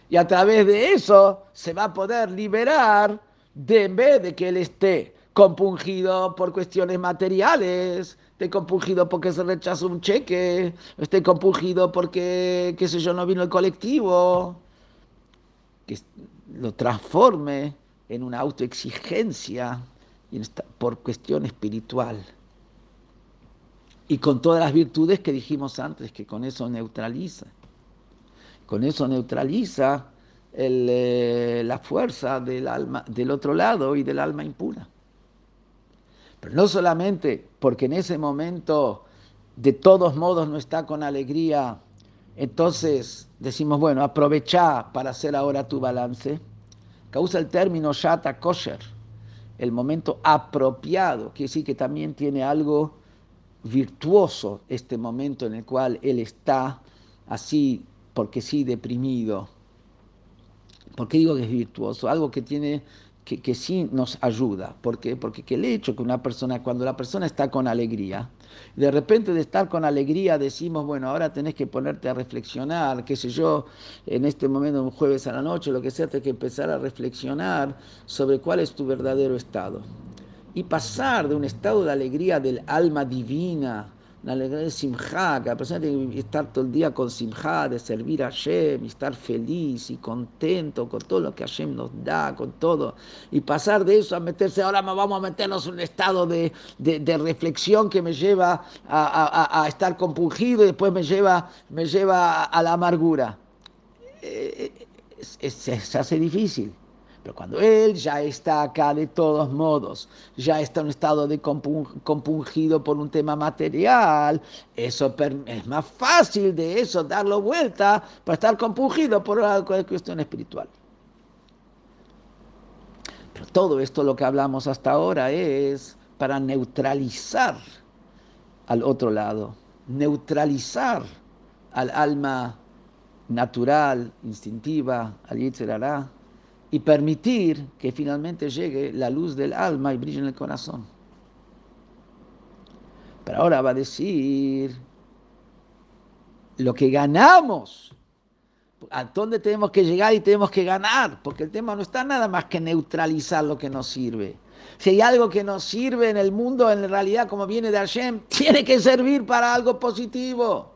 A: Y a través de eso se va a poder liberar de en vez de que él esté compungido por cuestiones materiales, esté compungido porque se rechazó un cheque, esté compungido porque, qué sé yo, no vino el colectivo, lo transforme en una autoexigencia por cuestión espiritual. Y con todas las virtudes que dijimos antes, que con eso neutraliza. Con eso neutraliza eh, la fuerza del, alma, del otro lado y del alma impura. Pero no solamente porque en ese momento de todos modos no está con alegría entonces decimos, bueno, aprovecha para hacer ahora tu balance. Causa el término shata kosher, el momento apropiado, quiere decir que también tiene algo virtuoso este momento en el cual él está así, porque sí, deprimido. ¿Por qué digo que es virtuoso? Algo que tiene que, que, sí nos ayuda. ¿Por qué? Porque el hecho que una persona, cuando la persona está con alegría, de repente de estar con alegría decimos, bueno, ahora tenés que ponerte a reflexionar, qué sé yo, en este momento, un jueves a la noche, lo que sea, tenés que empezar a reflexionar sobre cuál es tu verdadero estado. Y pasar de un estado de alegría del alma divina, una alegría de simjá, que la persona tiene que estar todo el día con simjá, de servir a Hashem, y estar feliz y contento con todo lo que Hashem nos da, con todo, y pasar de eso a meterse, ahora vamos a meternos en un estado de, de, reflexión que me lleva a, estar compungido y después me lleva, me lleva a la amargura. Eh, es, se hace difícil. Pero cuando él ya está acá de todos modos, ya está en un estado de compungido por un tema material, eso es más fácil de eso darlo vuelta para estar compungido por una cuestión espiritual. Pero todo esto lo que hablamos hasta ahora es para neutralizar al otro lado, neutralizar al alma natural, instintiva, al Yitzhak y permitir que finalmente llegue la luz del alma y brille en el corazón. Pero ahora va a decir lo que ganamos. ¿A dónde tenemos que llegar y tenemos que ganar? Porque el tema no está nada más que neutralizar lo que nos sirve. Si hay algo que nos sirve en el mundo, en realidad, como viene de Hashem, tiene que servir para algo positivo.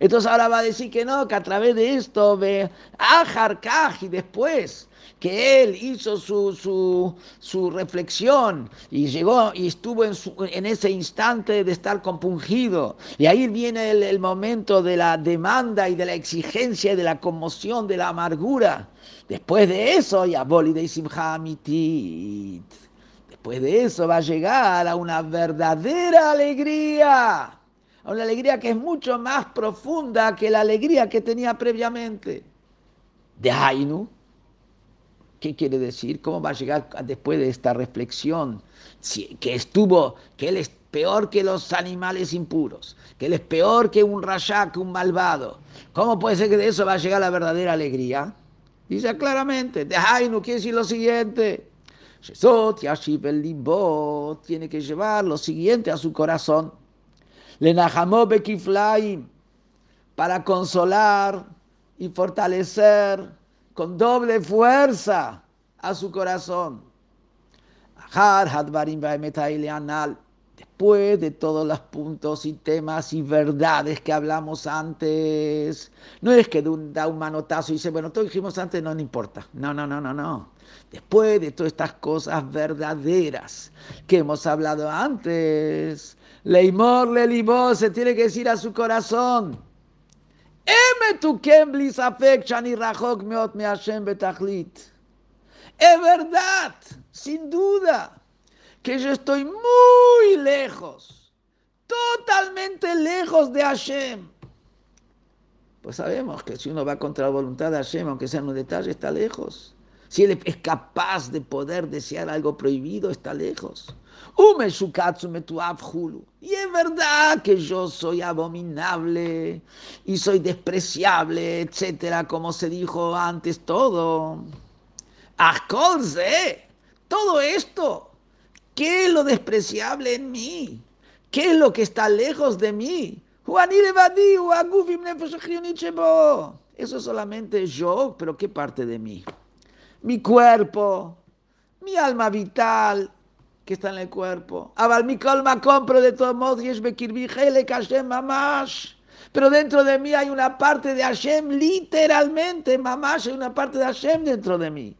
A: Entonces ahora va a decir que no, que a través de esto ve a Kaj y después que él hizo su, su, su, reflexión y llegó y estuvo en, su, en, ese instante de estar compungido. Y ahí viene el, el, momento de la demanda y de la exigencia y de la conmoción, de la amargura. Después de eso, ya de Simhamitit. Después de eso va a llegar a una verdadera alegría. A una alegría que es mucho más profunda que la alegría que tenía previamente. De Hainu ¿Qué quiere decir? ¿Cómo va a llegar después de esta reflexión? que estuvo, que él es peor que los animales impuros, que él es peor que un rasha, que un malvado. ¿Cómo puede ser que de eso va a llegar la verdadera alegría? Dice claramente, de no quiere decir lo siguiente. Tiene que llevar lo siguiente a su corazón. Le para consolar y fortalecer con doble fuerza a su corazón. Después de todos los puntos y temas y verdades que hablamos antes, no es que da un manotazo y dice, bueno, todo dijimos antes no, no importa. No, no, no, no, no. Después de todas estas cosas verdaderas que hemos hablado antes, Leimor, Lelibó, se tiene que decir a su corazón. Es verdad, sin duda, que yo estoy muy lejos, totalmente lejos de Hashem. Pues sabemos que si uno va contra la voluntad de Hashem, aunque sea en un detalle, está lejos. Si él es capaz de poder desear algo prohibido, está lejos. Y es verdad que yo soy abominable y soy despreciable, etcétera, como se dijo antes todo. Todo esto, ¿qué es lo despreciable en mí? ¿Qué es lo que está lejos de mí? Eso es solamente yo, pero ¿qué parte de mí? Mi cuerpo, mi alma vital, que está en el cuerpo. compro de todos modos, pero dentro de mí hay una parte de Hashem, literalmente, mamash, hay una parte de Hashem dentro de mí.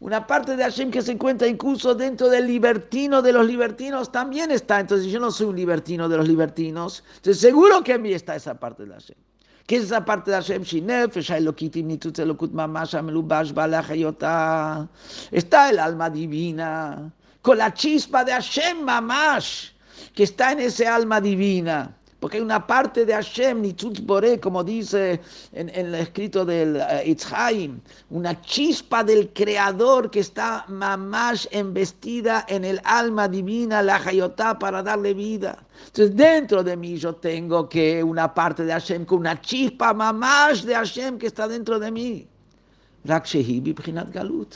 A: Una parte de Hashem que se encuentra incluso dentro del libertino de los libertinos también está. Entonces yo no soy un libertino de los libertinos. Entonces seguro que en mí está esa parte de Hashem. ¿Qué es esa parte de Hashem Shinefesh, Está el alma divina, con la chispa de Hashem Mamash, que está en ese alma divina. Porque hay una parte de Hashem, Nitzutz Boré, como dice en, el escrito del uh, una chispa del Creador que está mamash embestida en el alma divina, la Hayotá, para darle vida. Entonces, dentro de mí yo tengo que una parte de Hashem, con una chispa mamash de Hashem que está dentro de mí. Galut.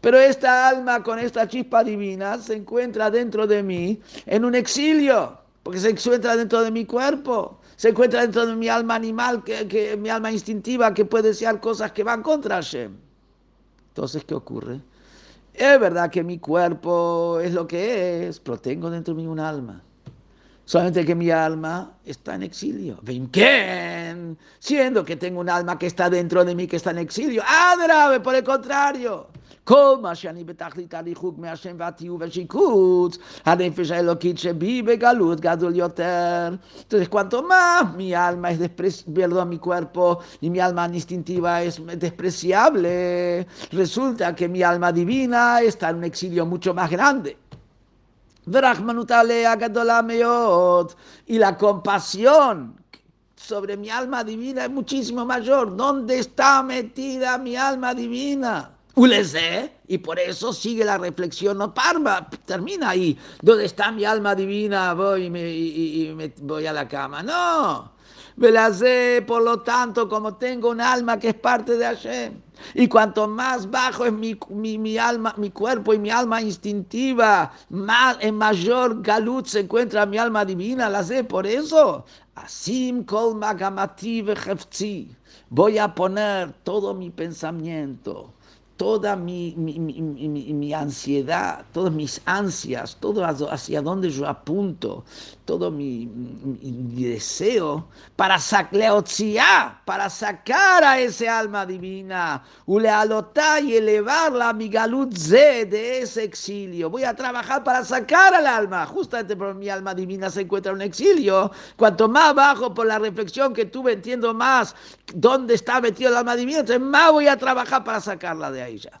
A: Pero esta alma con esta chispa divina se encuentra dentro de mí en un exilio, porque se encuentra dentro de mi cuerpo, se encuentra dentro de mi alma animal, que, que mi alma instintiva, que puede desear cosas que van contra Hashem. Entonces, ¿qué ocurre? Es verdad que mi cuerpo es lo que es, pero tengo dentro de mí un alma. Solamente que mi alma está en exilio. ¿Quién? Siendo que tengo un alma que está dentro de mí, que está en exilio. ¡Ah, por el contrario! Entonces, cuanto más mi alma es despreciable, mi cuerpo y mi alma instintiva es despreciable, resulta que mi alma divina está en un exilio mucho más grande. Y la compasión sobre mi alma divina es muchísimo mayor. ¿Dónde está metida mi alma divina? Y por eso sigue la reflexión, no parma, termina ahí. ¿Dónde está mi alma divina? Voy y, me, voy a la cama. No. Velazé, por lo tanto, como tengo un alma que es parte de Hashem, y cuanto más bajo es mi, mi, alma, mi cuerpo y mi alma instintiva, más, en mayor galut se encuentra mi alma divina, la sé, por eso, asim kol magamati voy a poner todo mi pensamiento, toda mi, mi, ansiedad, todas mis ansias, todo hacia donde yo apunto, todo mi, deseo para para sacar a ese alma divina, y elevarla a mi galut de ese exilio. Voy a trabajar para sacar al alma, justamente porque mi alma divina se encuentra en un exilio. Cuanto más bajo por la reflexión que tuve, entiendo más dónde está metido el alma divina, entonces más voy a trabajar para sacarla de ahí ya.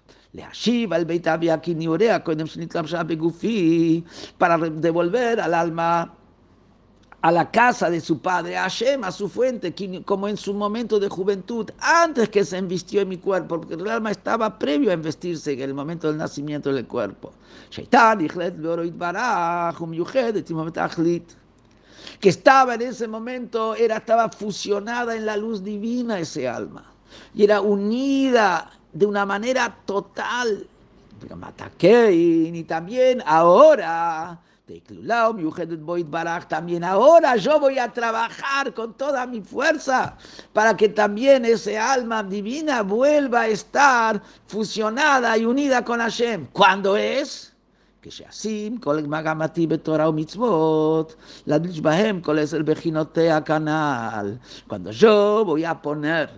A: para devolver al alma a la casa de su padre, a Hashem, a su fuente, como en su momento de juventud, antes que se invistió en mi cuerpo, porque el alma estaba previo a investirse en el momento del nacimiento del cuerpo. Que estaba en ese momento, era, estaba fusionada en la luz divina ese alma, y era unida de una manera total. Y también ahora, también ahora yo voy a trabajar con toda mi fuerza para que también ese alma divina vuelva a estar fusionada y unida con Hashem. ¿Cuándo es? que así, כל מגמתי בתורה ומצוות, להדליש בהם כל עשר בכינותיה canal. Cuando yo voy a poner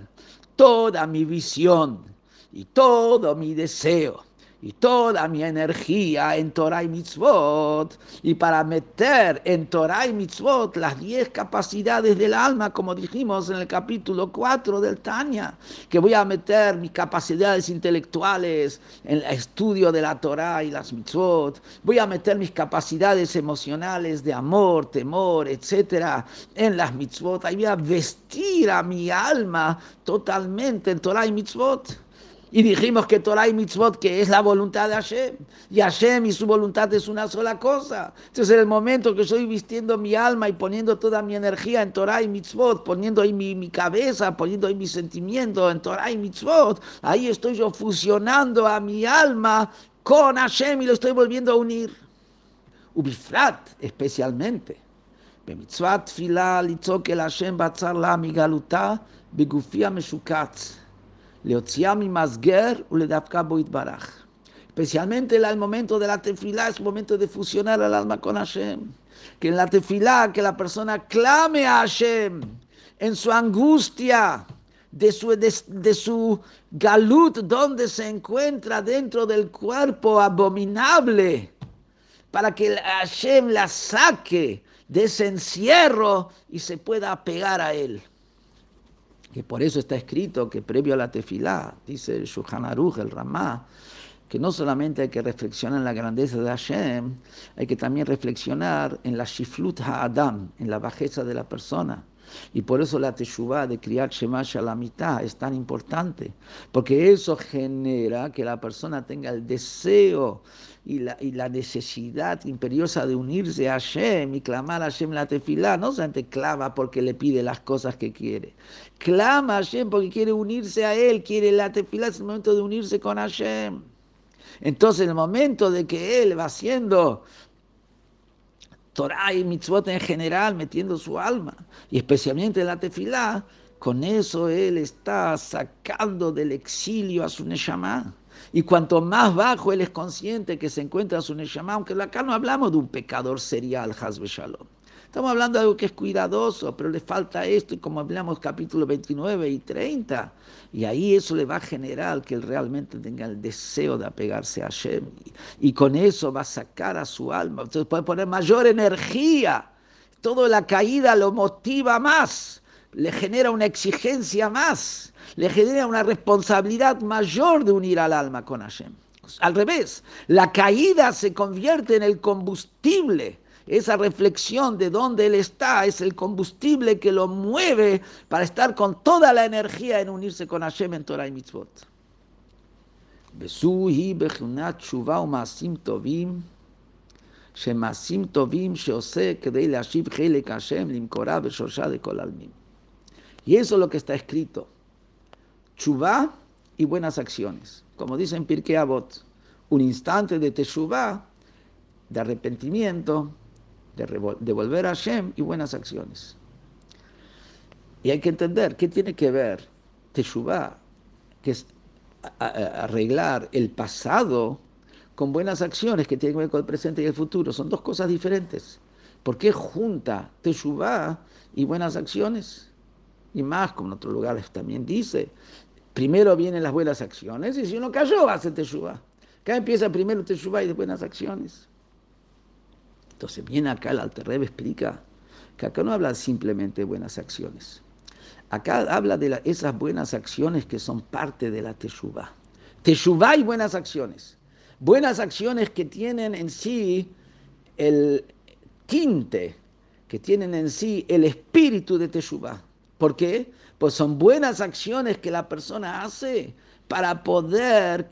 A: toda mi visión y todo mi deseo y toda mi energía en Torah y Mitzvot, y para meter en Torah y Mitzvot las diez capacidades del alma, como dijimos en el capítulo 4 del Tanya, que voy a meter mis capacidades intelectuales en el estudio de la Torah y las Mitzvot, voy a meter mis capacidades emocionales de amor, temor, etcétera, en las Mitzvot, ahí voy a vestir a mi alma totalmente en Torah y Mitzvot. Y dijimos que Torah y mitzvot, que es la voluntad de Hashem. Y Hashem y su voluntad es una sola cosa. Entonces, en el momento que estoy vistiendo mi alma y poniendo toda mi energía en Torah y mitzvot, poniendo ahí mi, cabeza, poniendo ahí mi sentimiento en Torah y mitzvot, ahí estoy yo fusionando a mi alma con Hashem y lo estoy volviendo a unir. Ubifrat, especialmente. Bemitzvat filah litzok el Hashem batzar la migaluta begufia meshukatz. Leotziami Masger. Especialmente el momento de la tefilá es momento de fusionar al alma con Hashem. Que en la tefilá, que la persona clame a Hashem en su angustia, de su, de, su galut, donde se encuentra dentro del cuerpo abominable, para que Hashem la saque de ese encierro y se pueda pegar a él que por eso está escrito que previo a la tefilá, dice el el Ramá, que no solamente hay que reflexionar en la grandeza de Hashem, hay que también reflexionar en la shiflut ha'adam, en la bajeza de la persona. Y por eso la teshuvah de Kriyat Shema mitad es tan importante, porque eso genera que la persona tenga el deseo y la, y la, necesidad imperiosa de unirse a Hashem y clamar a Hashem la tefilá, no solamente clama porque le pide las cosas que quiere, clama a Hashem porque quiere unirse a Él, quiere la tefilá, es el momento de unirse con Hashem. Entonces, el momento de que Él va haciendo Torah y mitzvot en general, metiendo su alma, y especialmente la tefilá, con eso Él está sacando del exilio a su Neshama. Y cuanto más bajo él es consciente que se encuentra su Neshama, aunque acá no hablamos de un pecador serial, Hazbe Shalom. Estamos hablando de algo que es cuidadoso, pero le falta esto, y como hablamos capítulo 29 y 30, y ahí eso le va a generar que él realmente tenga el deseo de apegarse a Hashem, y, con eso va a sacar a su alma, entonces puede poner mayor energía, toda la caída lo motiva más, le genera una exigencia más, le genera una responsabilidad mayor de unir al alma con Hashem. Al revés, la caída se convierte en el combustible. Esa reflexión de dónde él está es el combustible que lo mueve para estar con toda la energía en unirse con Hashem en Torah y Mitzvot. Y eso es lo que está escrito chubá y buenas acciones. Como dice en Avot, un instante de teshuvá, de arrepentimiento, de, devolver a Hashem y buenas acciones. Y hay que entender qué tiene que ver teshuvá, que es arreglar el pasado con buenas acciones que tienen que ver con el presente y el futuro. Son dos cosas diferentes. ¿Por qué junta teshuvá y buenas acciones? Y más, como en otros lugares también dice, primero vienen las buenas acciones y si uno cayó, hace teshuva. Acá empieza primero teshuva y después buenas acciones. Entonces viene acá el Alterrebe explica que acá no habla simplemente de buenas acciones. Acá habla de esas buenas acciones que son parte de la teshuva. Teshuva y buenas acciones. Buenas acciones que tienen en sí el tinte, que tienen en sí el espíritu de teshuva. ¿Por qué? Pues son buenas acciones que la persona hace para poder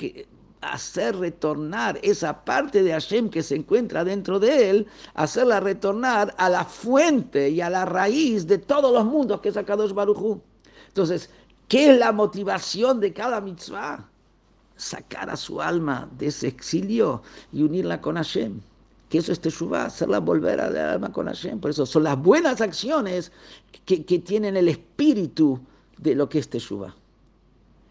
A: hacer retornar esa parte de Hashem que se encuentra dentro de él, hacerla retornar a la fuente y a la raíz de todos los mundos que es Akadosh Baruchu. Entonces, ¿qué es la motivación de cada mitzvah? Sacar a su alma de ese exilio y unirla con Hashem que eso es Teshuvah, hacerla volver al alma con Hashem. Por eso son las buenas acciones que, tienen el espíritu de lo que es Teshuvah.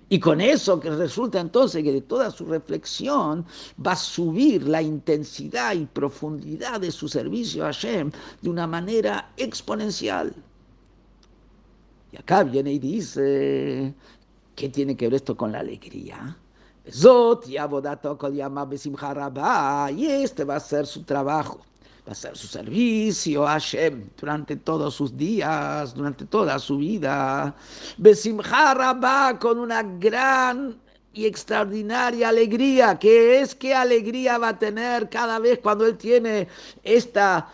A: Y con eso que resulta entonces que de toda su reflexión va a subir la intensidad y profundidad de su servicio a Hashem de una manera exponencial. Y acá viene y dice, ¿qué tiene que ver esto con la alegría? Zot y y este va a ser su trabajo, va a ser su servicio a Hashem durante todos sus días, durante toda su vida. Besimha con una gran y extraordinaria alegría, que es qué alegría va a tener cada vez cuando él tiene esta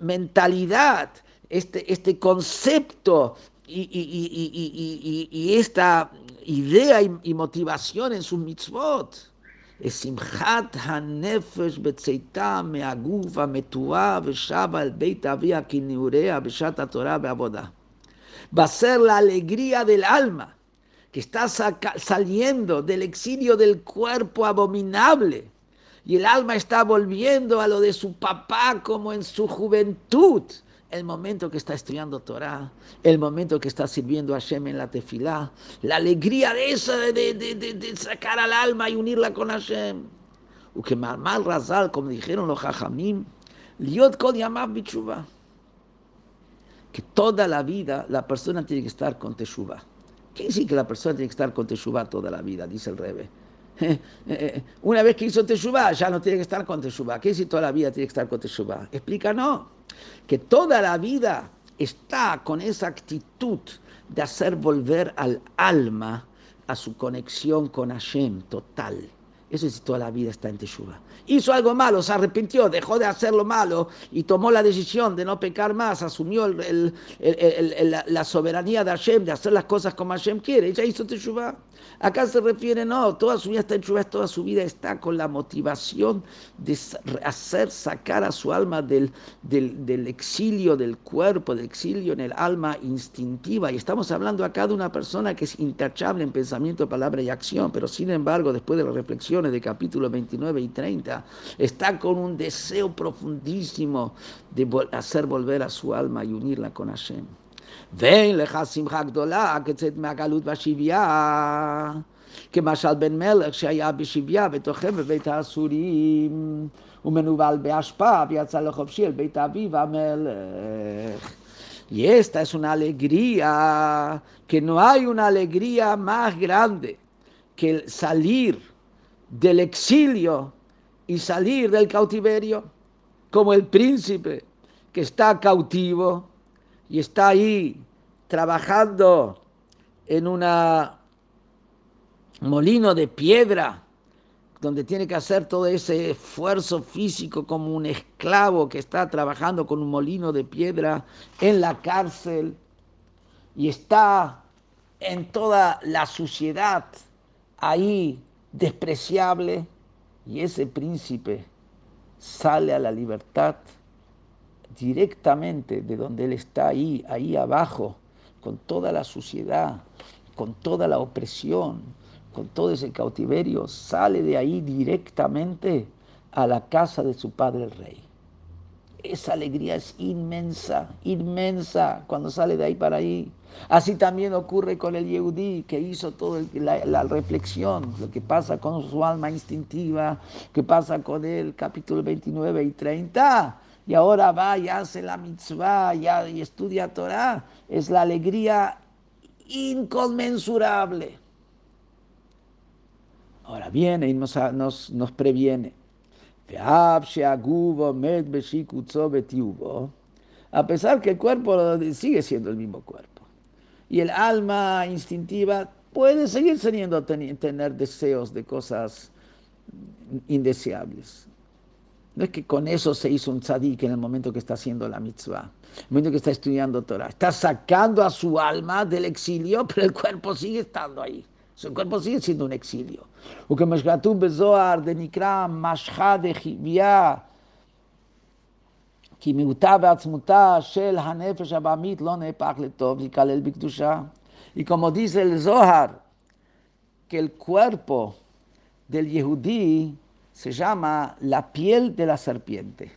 A: mentalidad, este, este concepto y, y, y, esta idea y, motivación en sus mitzvot. Es simchat hanefesh betzeita meaguva metua veshaba el beit avia kiniurea beshata Torah beaboda. Va a ser la alegría del alma que está saliendo del exilio del cuerpo abominable y el alma está volviendo a lo de su papá como en su juventud el momento que está estudiando Torah, el momento que está sirviendo a Hashem en la tefilá, la alegría de esa, de, sacar al alma y unirla con Hashem. que mal razal, como dijeron los hajamim, liot kol bichuva. Que toda la vida la persona tiene que estar con teshuva. ¿Qué dice que la persona tiene que estar con teshuva toda la vida? Dice el Rebe. Una vez que hizo teshuva, ya no tiene que estar con teshuva. ¿Qué dice toda la vida tiene que estar con teshuva? Explica, no que toda la vida está con esa actitud de hacer volver al alma a su conexión con Hashem total. Eso es toda la vida está en Teshuva. Hizo algo malo, se arrepintió, dejó de hacer lo malo y tomó la decisión de no pecar más, asumió la soberanía de Hashem, de hacer las cosas como Hashem quiere. Ella hizo Teshuva. Acá se refiere, no, toda su vida está en Teshuva, toda su vida está con la motivación de hacer, sacar a su alma del, del exilio del cuerpo, del exilio en el alma instintiva. Y estamos hablando acá de una persona que es intachable en pensamiento, palabra y acción, pero sin embargo, después de la reflexión, de capítulo 29 y 30, está con un deseo profundísimo de hacer volver a su alma y unirla con Hashem. ואין לך שמחה גדולה כצאת מהגלות והשבייה. כמשל בן מלך שהיה בשבייה ותוכן בבית האסורים, הוא מנוול באשפה ויצא לחופשי אל בית אביו המלך. יש תעשונה אלגריה, כנועי אונה אלגריה מה גרנדה, כסליר דלקסיליו איסליר דל קאוטיבריו, כמו אל פרינסיפה, כסתא קאוטיבו. Y está ahí trabajando en un molino de piedra, donde tiene que hacer todo ese esfuerzo físico como un esclavo que está trabajando con un molino de piedra en la cárcel y está en toda la suciedad ahí despreciable. Y ese príncipe sale a la libertad directamente de donde él está ahí, ahí abajo, con toda la suciedad, con toda la opresión, con todo ese cautiverio, sale de ahí directamente a la casa de su padre el rey. Esa alegría es inmensa, inmensa cuando sale de ahí para ahí. Así también ocurre con el Yehudí que hizo toda la, reflexión, lo que pasa con su alma instintiva, que pasa con él, capítulo 29 y 30. Y ahora va y hace la mitzvah y estudia Torah. Es la alegría inconmensurable. Ahora viene y nos, nos, nos previene. A pesar que el cuerpo sigue siendo el mismo cuerpo. Y el alma instintiva puede seguir teniendo, tener deseos de cosas indeseables. No es que con eso se hizo un tzadik en el momento que está haciendo la mitzvah, en el momento que está estudiando Torah. Está sacando a su alma del exilio, pero el cuerpo sigue estando ahí. Su cuerpo sigue siendo un exilio. וכמה שכתוב בזוהר, זה נקרא משחה דחיביה, כי מיעוטה ועצמותה של הנפש הבעמית לא נהפך לטוב, ייכלל בקדושה. Y como dice el Zohar, que el cuerpo del Yehudí se llama la piel de la serpiente.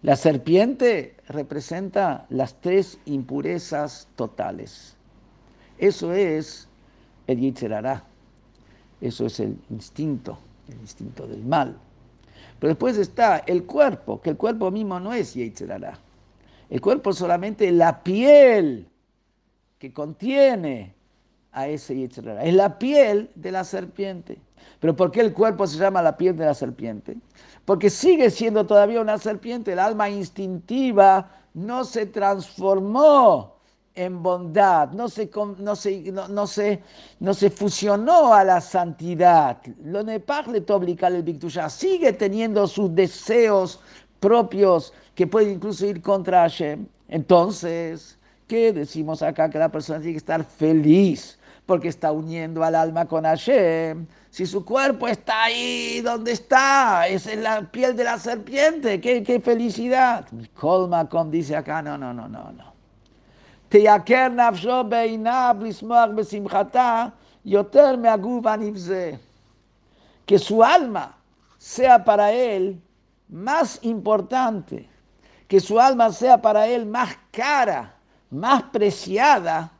A: La serpiente representa las tres impurezas totales. Eso es el Yitzhak. Eso es el instinto, el instinto del mal. Pero después está el cuerpo, que el cuerpo mismo no es Yetzerara. El cuerpo es solamente la piel que contiene a ese Yetzerara. Es la piel de la serpiente. Pero ¿por qué el cuerpo se llama la piel de la serpiente? Porque sigue siendo todavía una serpiente. El alma instintiva no se transformó en bondad, no se, no se, no, se, no se fusionó a la santidad. Lo le toblical el sigue teniendo sus deseos propios que pueden incluso ir contra Hashem. Entonces, ¿qué decimos acá? Que la persona tiene que estar feliz porque está uniendo al alma con Hashem. Si su cuerpo está ahí donde está, es en la piel de la serpiente, qué, qué felicidad. Colma con dice acá, no, no, no, no, no. תייקר נפשו בעיניו לשמוח בשמחתה יותר מהגוף הנבזה. Que su alma sea para él más importante, que su alma sea para él más cara, más preciada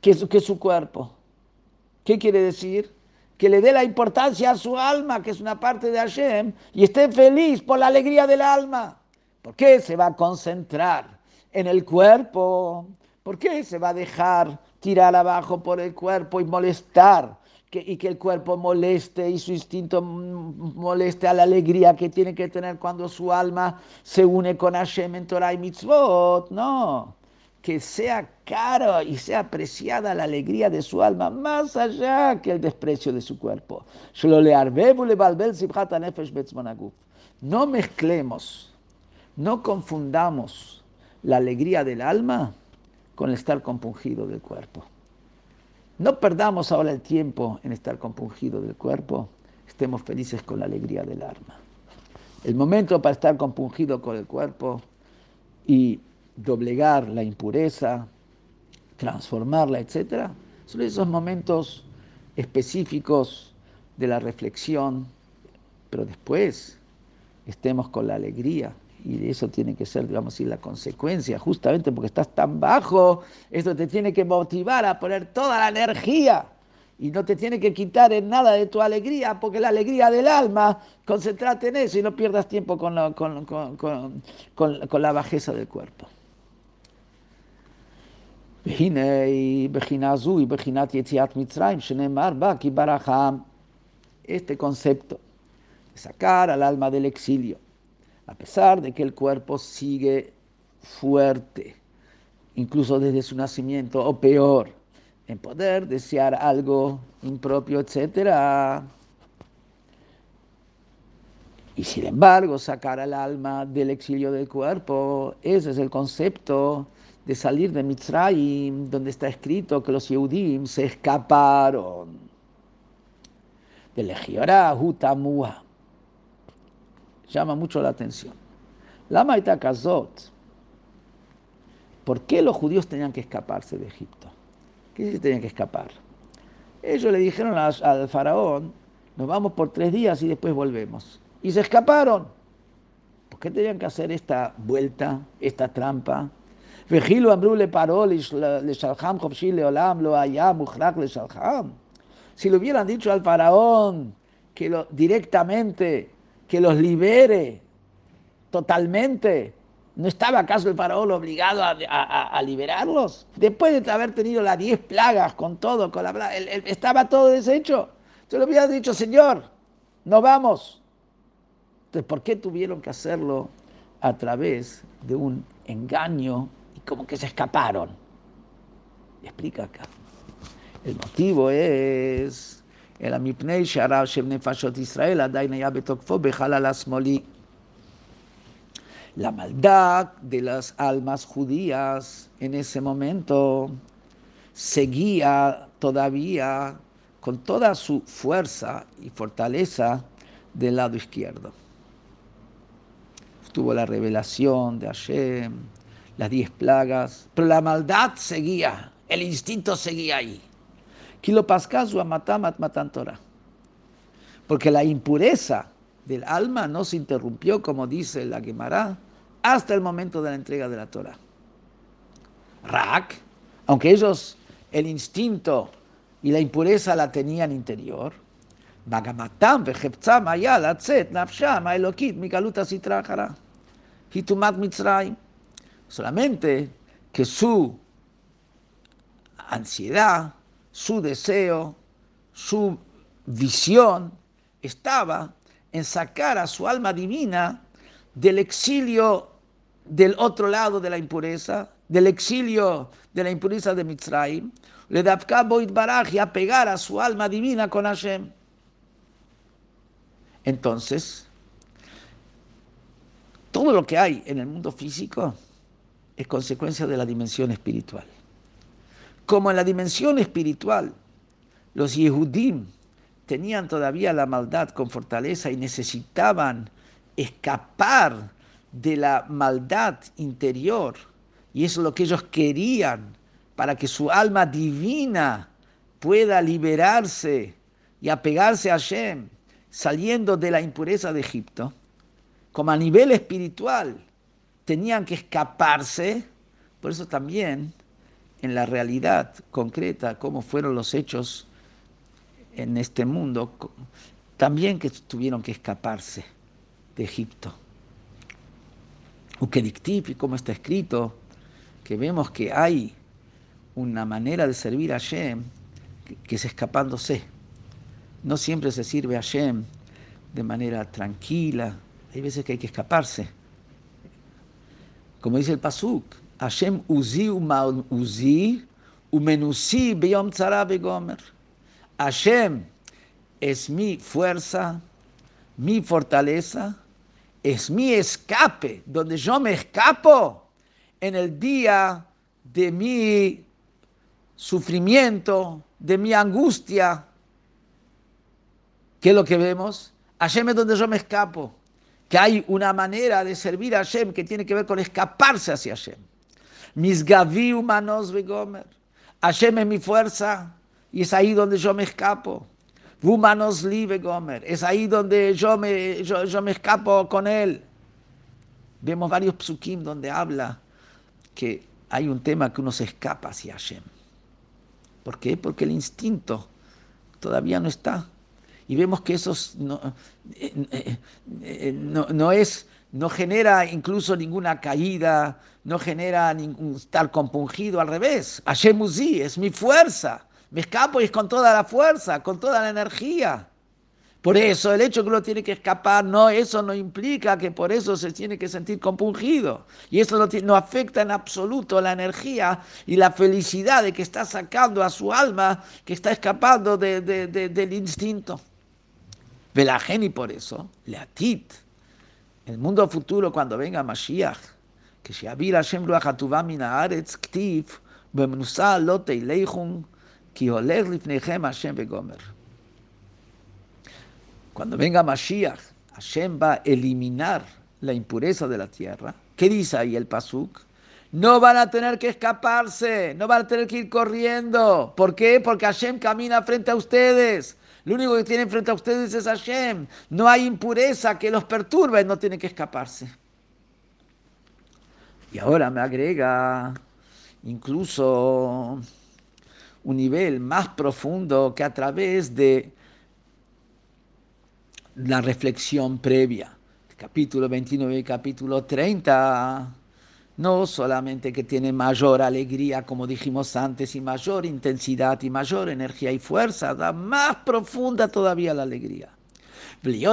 A: que su, que su cuerpo. ¿Qué quiere decir? Que le dé la importancia a su alma, que es una parte de Hashem, y esté feliz por la alegría del alma. ¿Por qué se va a concentrar en el cuerpo? ¿Por qué se va a dejar tirar abajo por el cuerpo y molestar? y que el cuerpo moleste y su instinto moleste a la alegría que tiene que tener cuando su alma se une con Hashem en Torah y Mitzvot. No. que sea caro y sea apreciada la alegría de su alma más allá que el desprecio de su cuerpo. No mezclemos, no confundamos la alegría del alma con el estar compungido del cuerpo. No perdamos ahora el tiempo en estar compungido del cuerpo, estemos felices con la alegría del alma. El momento para estar compungido con el cuerpo y doblegar la impureza, transformarla, etc., son esos momentos específicos de la reflexión, pero después estemos con la alegría. Y eso tiene que ser, digamos así, la consecuencia, justamente porque estás tan bajo, esto te tiene que motivar a poner toda la energía y no te tiene que quitar en nada de tu alegría, porque la alegría del alma, concéntrate en eso y no pierdas tiempo con la, con, con la bajeza del cuerpo. Este concepto sacar al alma del exilio, a pesar de que el cuerpo sigue fuerte, incluso desde su nacimiento, o peor, en poder desear algo impropio, etc. Y sin embargo, sacar al alma del exilio del cuerpo, ese es el concepto de salir de Mitzrayim, donde está escrito que los Yehudim se escaparon de Legiorá, Hutamua. Llama mucho la atención. La Kazot. ¿Por qué los judíos tenían que escaparse de Egipto? ¿Qué se tenían que escapar? Ellos le dijeron al faraón, nos vamos por tres días y después volvemos. Y se escaparon. ¿Por qué tenían que hacer esta vuelta, esta trampa? Si le hubieran dicho al faraón lo, directamente, que los libere totalmente, ¿no estaba acaso el faraón obligado a, liberarlos? Después de haber tenido las diez plagas con todo, con la estaba todo deshecho. Se le hubiera dicho, Señor, nos vamos. Entonces, ¿por qué tuvieron que hacerlo a través de un engaño como que se escaparon. Explica acá. El motivo es el המפני שהרב של נפשות ישראל עדיין היה בתוקפו בחלל השמאלי. La maldad de las almas judías en ese momento seguía todavía con toda su fuerza y fortaleza del lado izquierdo. Tuvo la revelación de Hashem, las diez plagas, pero la maldad seguía, el instinto seguía ahí. Porque la impureza del alma no se interrumpió, como dice la Gemara, hasta el momento de la entrega de la Torah. Rak, aunque ellos el instinto y la impureza la tenían interior. Hitumat mitzrayim solamente que su ansiedad, su deseo, su visión estaba en sacar a su alma divina del exilio del otro lado de la impureza, del exilio de la impureza de Mitzrayim, le da y a pegar a su alma divina con Hashem. Entonces, todo lo que hay en el mundo físico es consecuencia de la dimensión espiritual. Como en la dimensión espiritual los Yehudim tenían todavía la maldad con fortaleza y necesitaban escapar de la maldad interior, y eso es lo que ellos querían para que su alma divina pueda liberarse y apegarse a Hashem, saliendo de la impureza de Egipto, como a nivel espiritual tenían que escaparse, por eso también en la realidad concreta, cómo fueron los hechos en este mundo, también que tuvieron que escaparse de Egipto. y como está escrito, que vemos que hay una manera de servir a Hashem que es escapándose. No siempre se sirve a Hashem de manera tranquila, hay veces que hay que escaparse como dice el Pasuk, Hashem uzi uzi umenusi beyom tzara begomer. Hashem es mi fuerza, mi fortaleza, es mi escape, donde yo me escapo en el día de mi sufrimiento, de mi angustia. ¿Qué es lo que vemos? Hashem es donde yo me escapo. Que hay una manera de servir a Hashem que tiene que ver con escaparse hacia Hashem. Mis gavi humanos gomer. Hashem es mi fuerza y es ahí donde yo me escapo. Humanos live gomer. Es ahí donde yo me, yo me escapo con él. Vemos varios psukim donde habla que hay un tema que uno se escapa hacia Hashem. ¿Por qué? Porque el instinto todavía no está. Y vemos que eso no, eh, eh, no, es, no genera incluso ninguna caída, no genera ningún estar compungido, al revés. Hashem es mi fuerza. Me escapo y es con toda la fuerza, con toda la energía. Por eso el hecho que uno tiene que escapar, no, eso no implica que por eso se tiene que sentir compungido. Y eso no, no afecta en absoluto la energía y la felicidad de que está sacando a su alma, que está escapando del instinto. Velajen y por eso, Leatit, el mundo futuro cuando venga Mashiach, que Sheavir Hashem Ruach Hatuvah Min Haaretz Ktiv, Bemnusa Lo Teileichum, Ki Oler Lifnechem Hashem Vegomer. Cuando venga Mashiach, Hashem va a eliminar la impureza de la tierra. ¿Qué dice ahí el Pasuk? No van a tener que escaparse, no van a tener que ir corriendo. ¿Por qué? Porque Hashem camina frente a ustedes. Lo único que tienen frente a ustedes es Hashem. No hay impureza que los perturbe, no tienen que escaparse. Y ahora me agrega incluso un nivel más profundo que a través de la reflexión previa. Capítulo 29 y capítulo 30, no solamente que tiene mayor alegría, como dijimos antes, y mayor intensidad y mayor energía y fuerza, da más profunda todavía la alegría. Y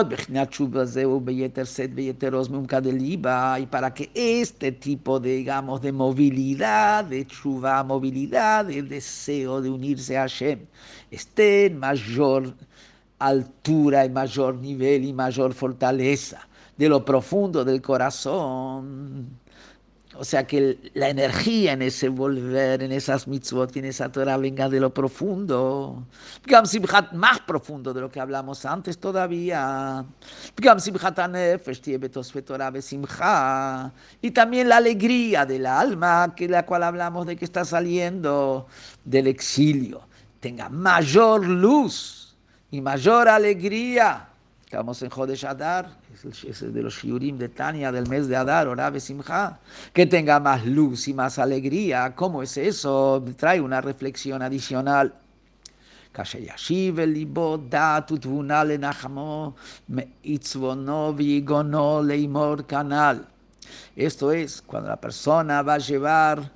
A: para que este tipo de, digamos, de movilidad, de chuva, movilidad, el deseo de unirse a Hashem, esté en mayor altura y mayor nivel y mayor fortaleza de lo profundo del corazón. O sea que la energía en ese volver, en esas mitzvot, en esa Torah venga de lo profundo. Más profundo de lo que hablamos antes todavía. Y también la alegría del alma, que la cual hablamos de que está saliendo del exilio, tenga mayor luz y mayor alegría. Estamos en Jodesh Adar, es el, de los shiurim de Tania del mes de Adar, Orabe Simcha, que tenga más luz y más alegría. ¿Cómo es eso? Trae una reflexión adicional. Esto es cuando la persona va a llevar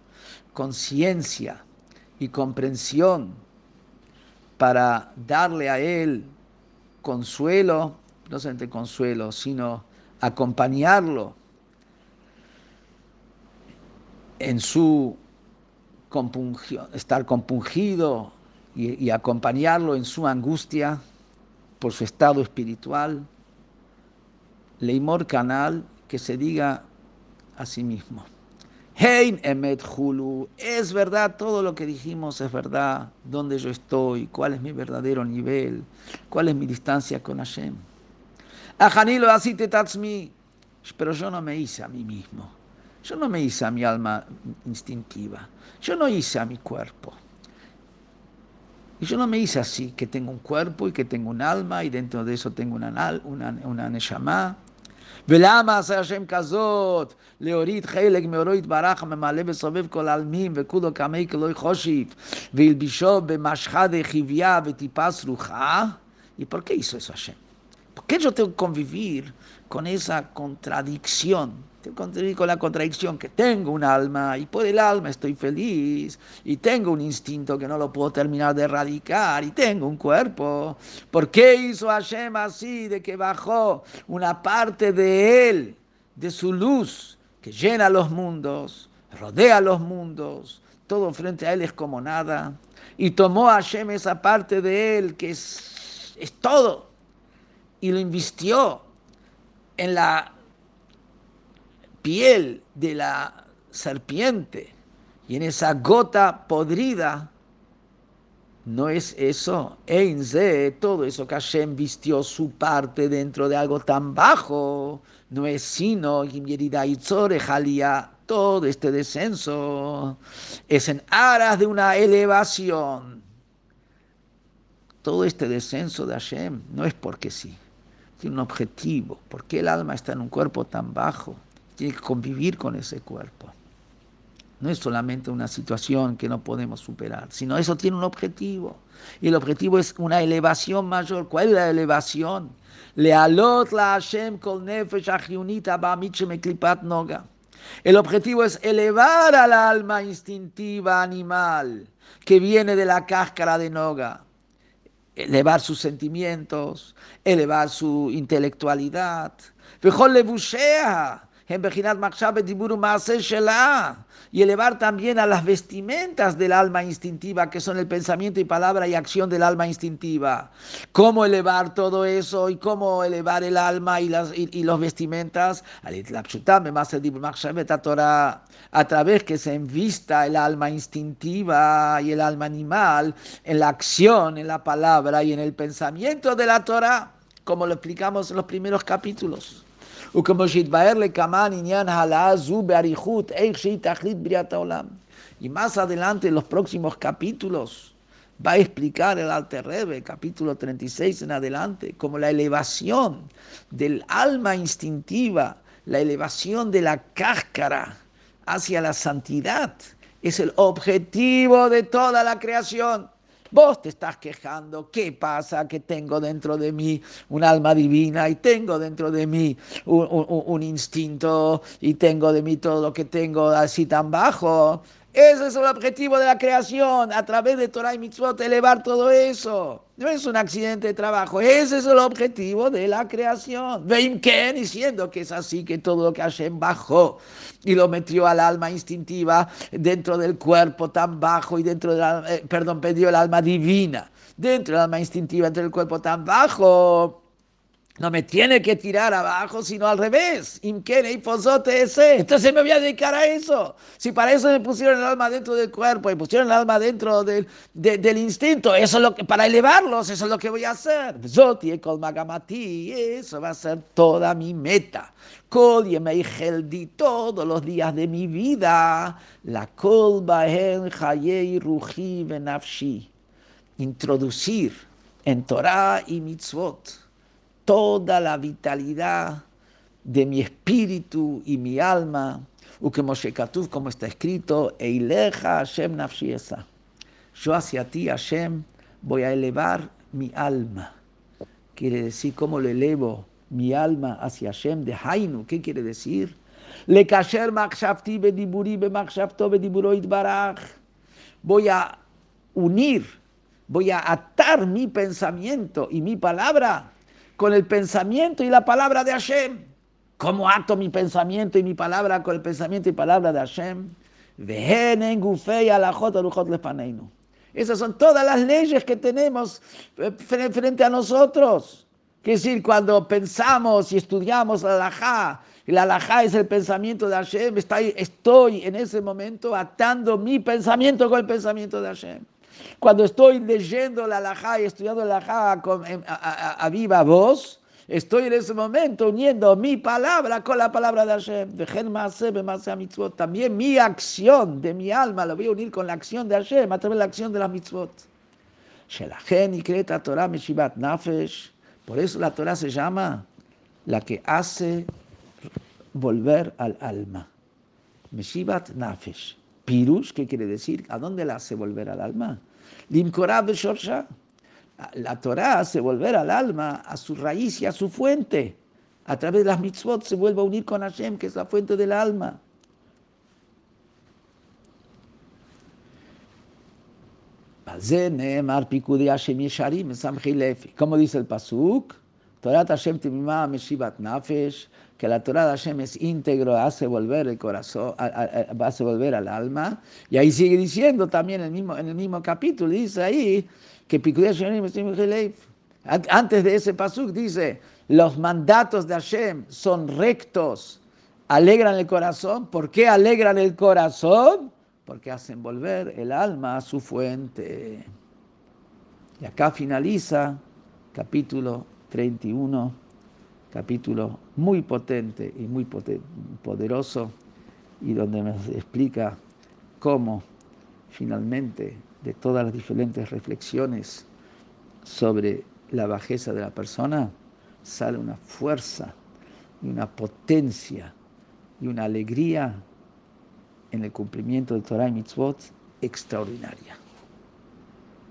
A: conciencia y comprensión para darle a él consuelo, no solamente consuelo, sino acompañarlo en su estar compungido y, y, acompañarlo en su angustia por su estado espiritual. Leimor Canal, que se diga a sí mismo. Hein emet hulu, es verdad, todo lo que dijimos es verdad, dónde yo estoy, cuál es mi verdadero nivel, cuál es mi distancia con Hashem. Ajanilo así te tatzmi, pero yo no me hice a mí mismo, yo no me hice a mi alma instintiva, yo no hice a mi cuerpo. Y yo no me hice así, que tengo un cuerpo y que tengo un alma y dentro de eso tengo una, una, una neshama ולמה עשה השם כזאת? להוריד חלק מאורו יתברך הממלא וסובב כל העלמים וכולו קמי כלוי חושיב והלבישו במשחה דחיביה וטיפה סרוחה? ¿Y por qué hizo eso Hashem? ¿Por qué yo tengo que convivir con esa contradicción con la contradicción que tengo un alma y por el alma estoy feliz y tengo un instinto que no lo puedo terminar de erradicar y tengo un cuerpo. ¿Por qué hizo Hashem así de que bajó una parte de él, de su luz que llena los mundos, rodea los mundos, todo frente a él es como nada. Y tomó a Hashem esa parte de él que es, es todo y lo invistió en la piel de la serpiente y en esa gota podrida. No es eso, Einze, todo eso que Hashem vistió su parte dentro de algo tan bajo, no es sino todo este descenso es en aras de una elevación. Todo este descenso de Hashem no es porque sí, tiene un objetivo. porque el alma está en un cuerpo tan bajo? Tiene que convivir con ese cuerpo. No es solamente una situación que no podemos superar, sino eso tiene un objetivo. Y el objetivo es una elevación mayor. ¿Cuál es la elevación? El objetivo es elevar al alma instintiva animal que viene de la cáscara de noga. Elevar sus sentimientos, elevar su intelectualidad. Mejor le y elevar también a las vestimentas del alma instintiva, que son el pensamiento y palabra y acción del alma instintiva. ¿Cómo elevar todo eso y cómo elevar el alma y, las, y, los vestimentas? A través que se envista el alma instintiva y el alma animal en la acción, en la palabra y en el pensamiento de la Torah, como lo explicamos en los primeros capítulos. Y más adelante, en los próximos capítulos, va a explicar el Alter Rebbe, capítulo 36 en adelante, como la elevación del alma instintiva, la elevación de la cáscara hacia la santidad, es el objetivo de toda la creación. Vos te estás quejando, ¿qué pasa? Que tengo dentro de mí un alma divina y tengo dentro de mí un, instinto y tengo de mí todo lo que tengo así tan bajo. Ese es el objetivo de la creación, a través de Torah y Mitzvot, elevar todo eso. No es un accidente de trabajo, ese es el objetivo de la creación. Veim Ken diciendo que es así, que todo lo que Hashem bajó y lo metió al alma instintiva dentro del cuerpo tan bajo y dentro del eh, perdón, perdió el alma divina dentro del alma instintiva, dentro del cuerpo tan bajo no me tiene que tirar abajo, sino al revés. Entonces me voy a dedicar a eso. Si para eso me pusieron el alma dentro del cuerpo y pusieron el alma dentro del, del instinto, eso es lo que, para elevarlos, eso es lo que voy a hacer. Eso va a ser toda mi meta. di todos los días de mi vida. La kolba en ruji Introducir en Torah y mitzvot toda la vitalidad de mi espíritu y mi alma, como está escrito, Eileja Hashem nafshiesa. Yo hacia ti, Hashem, voy a elevar mi alma. Quiere decir, ¿cómo le elevo mi alma hacia Hashem de Hainu? ¿Qué quiere decir? Le kasher Voy a unir, voy a atar mi pensamiento y mi palabra con el pensamiento y la palabra de Hashem. ¿Cómo ato mi pensamiento y mi palabra con el pensamiento y palabra de Hashem? Esas son todas las leyes que tenemos eh, frente a nosotros. Es decir, cuando pensamos y estudiamos la halajá, y la halajá es el pensamiento de Hashem, estoy en ese momento atando mi pensamiento con el pensamiento de Hashem. Cuando estoy leyendo la alajá y estudiando la alajá a, viva voz, estoy en ese momento uniendo mi palabra con la palabra de Hashem. También mi acción de mi alma la voy a unir con la acción de Hashem a través de la acción de las mitzvot. Por eso la Torah se llama la que hace volver al alma. Meshivat Nafesh. Pirush, ¿qué quiere decir? ¿A dónde la hace volver al alma? La Torah hace volver al alma a su raíz y a su fuente. A través de las mitzvot se vuelve a unir con Hashem, que es la fuente del alma. Como dice el Pasuk, Torah Hashem Timimah Meshivat Nafesh, que la Torah de Hashem es íntegro, hace volver el corazón, hace volver al alma. Y ahí sigue diciendo también en el mismo, en el mismo capítulo, dice ahí que antes de ese pasuk dice, los mandatos de Hashem son rectos, alegran el corazón. ¿Por qué alegran el corazón? Porque hacen volver el alma a su fuente. Y acá finaliza capítulo 31, capítulo muy potente y muy poderoso, y donde nos explica cómo finalmente de todas las diferentes reflexiones sobre la bajeza de la persona, sale una fuerza y una potencia y una alegría en el cumplimiento del Torah y Mitzvot extraordinaria.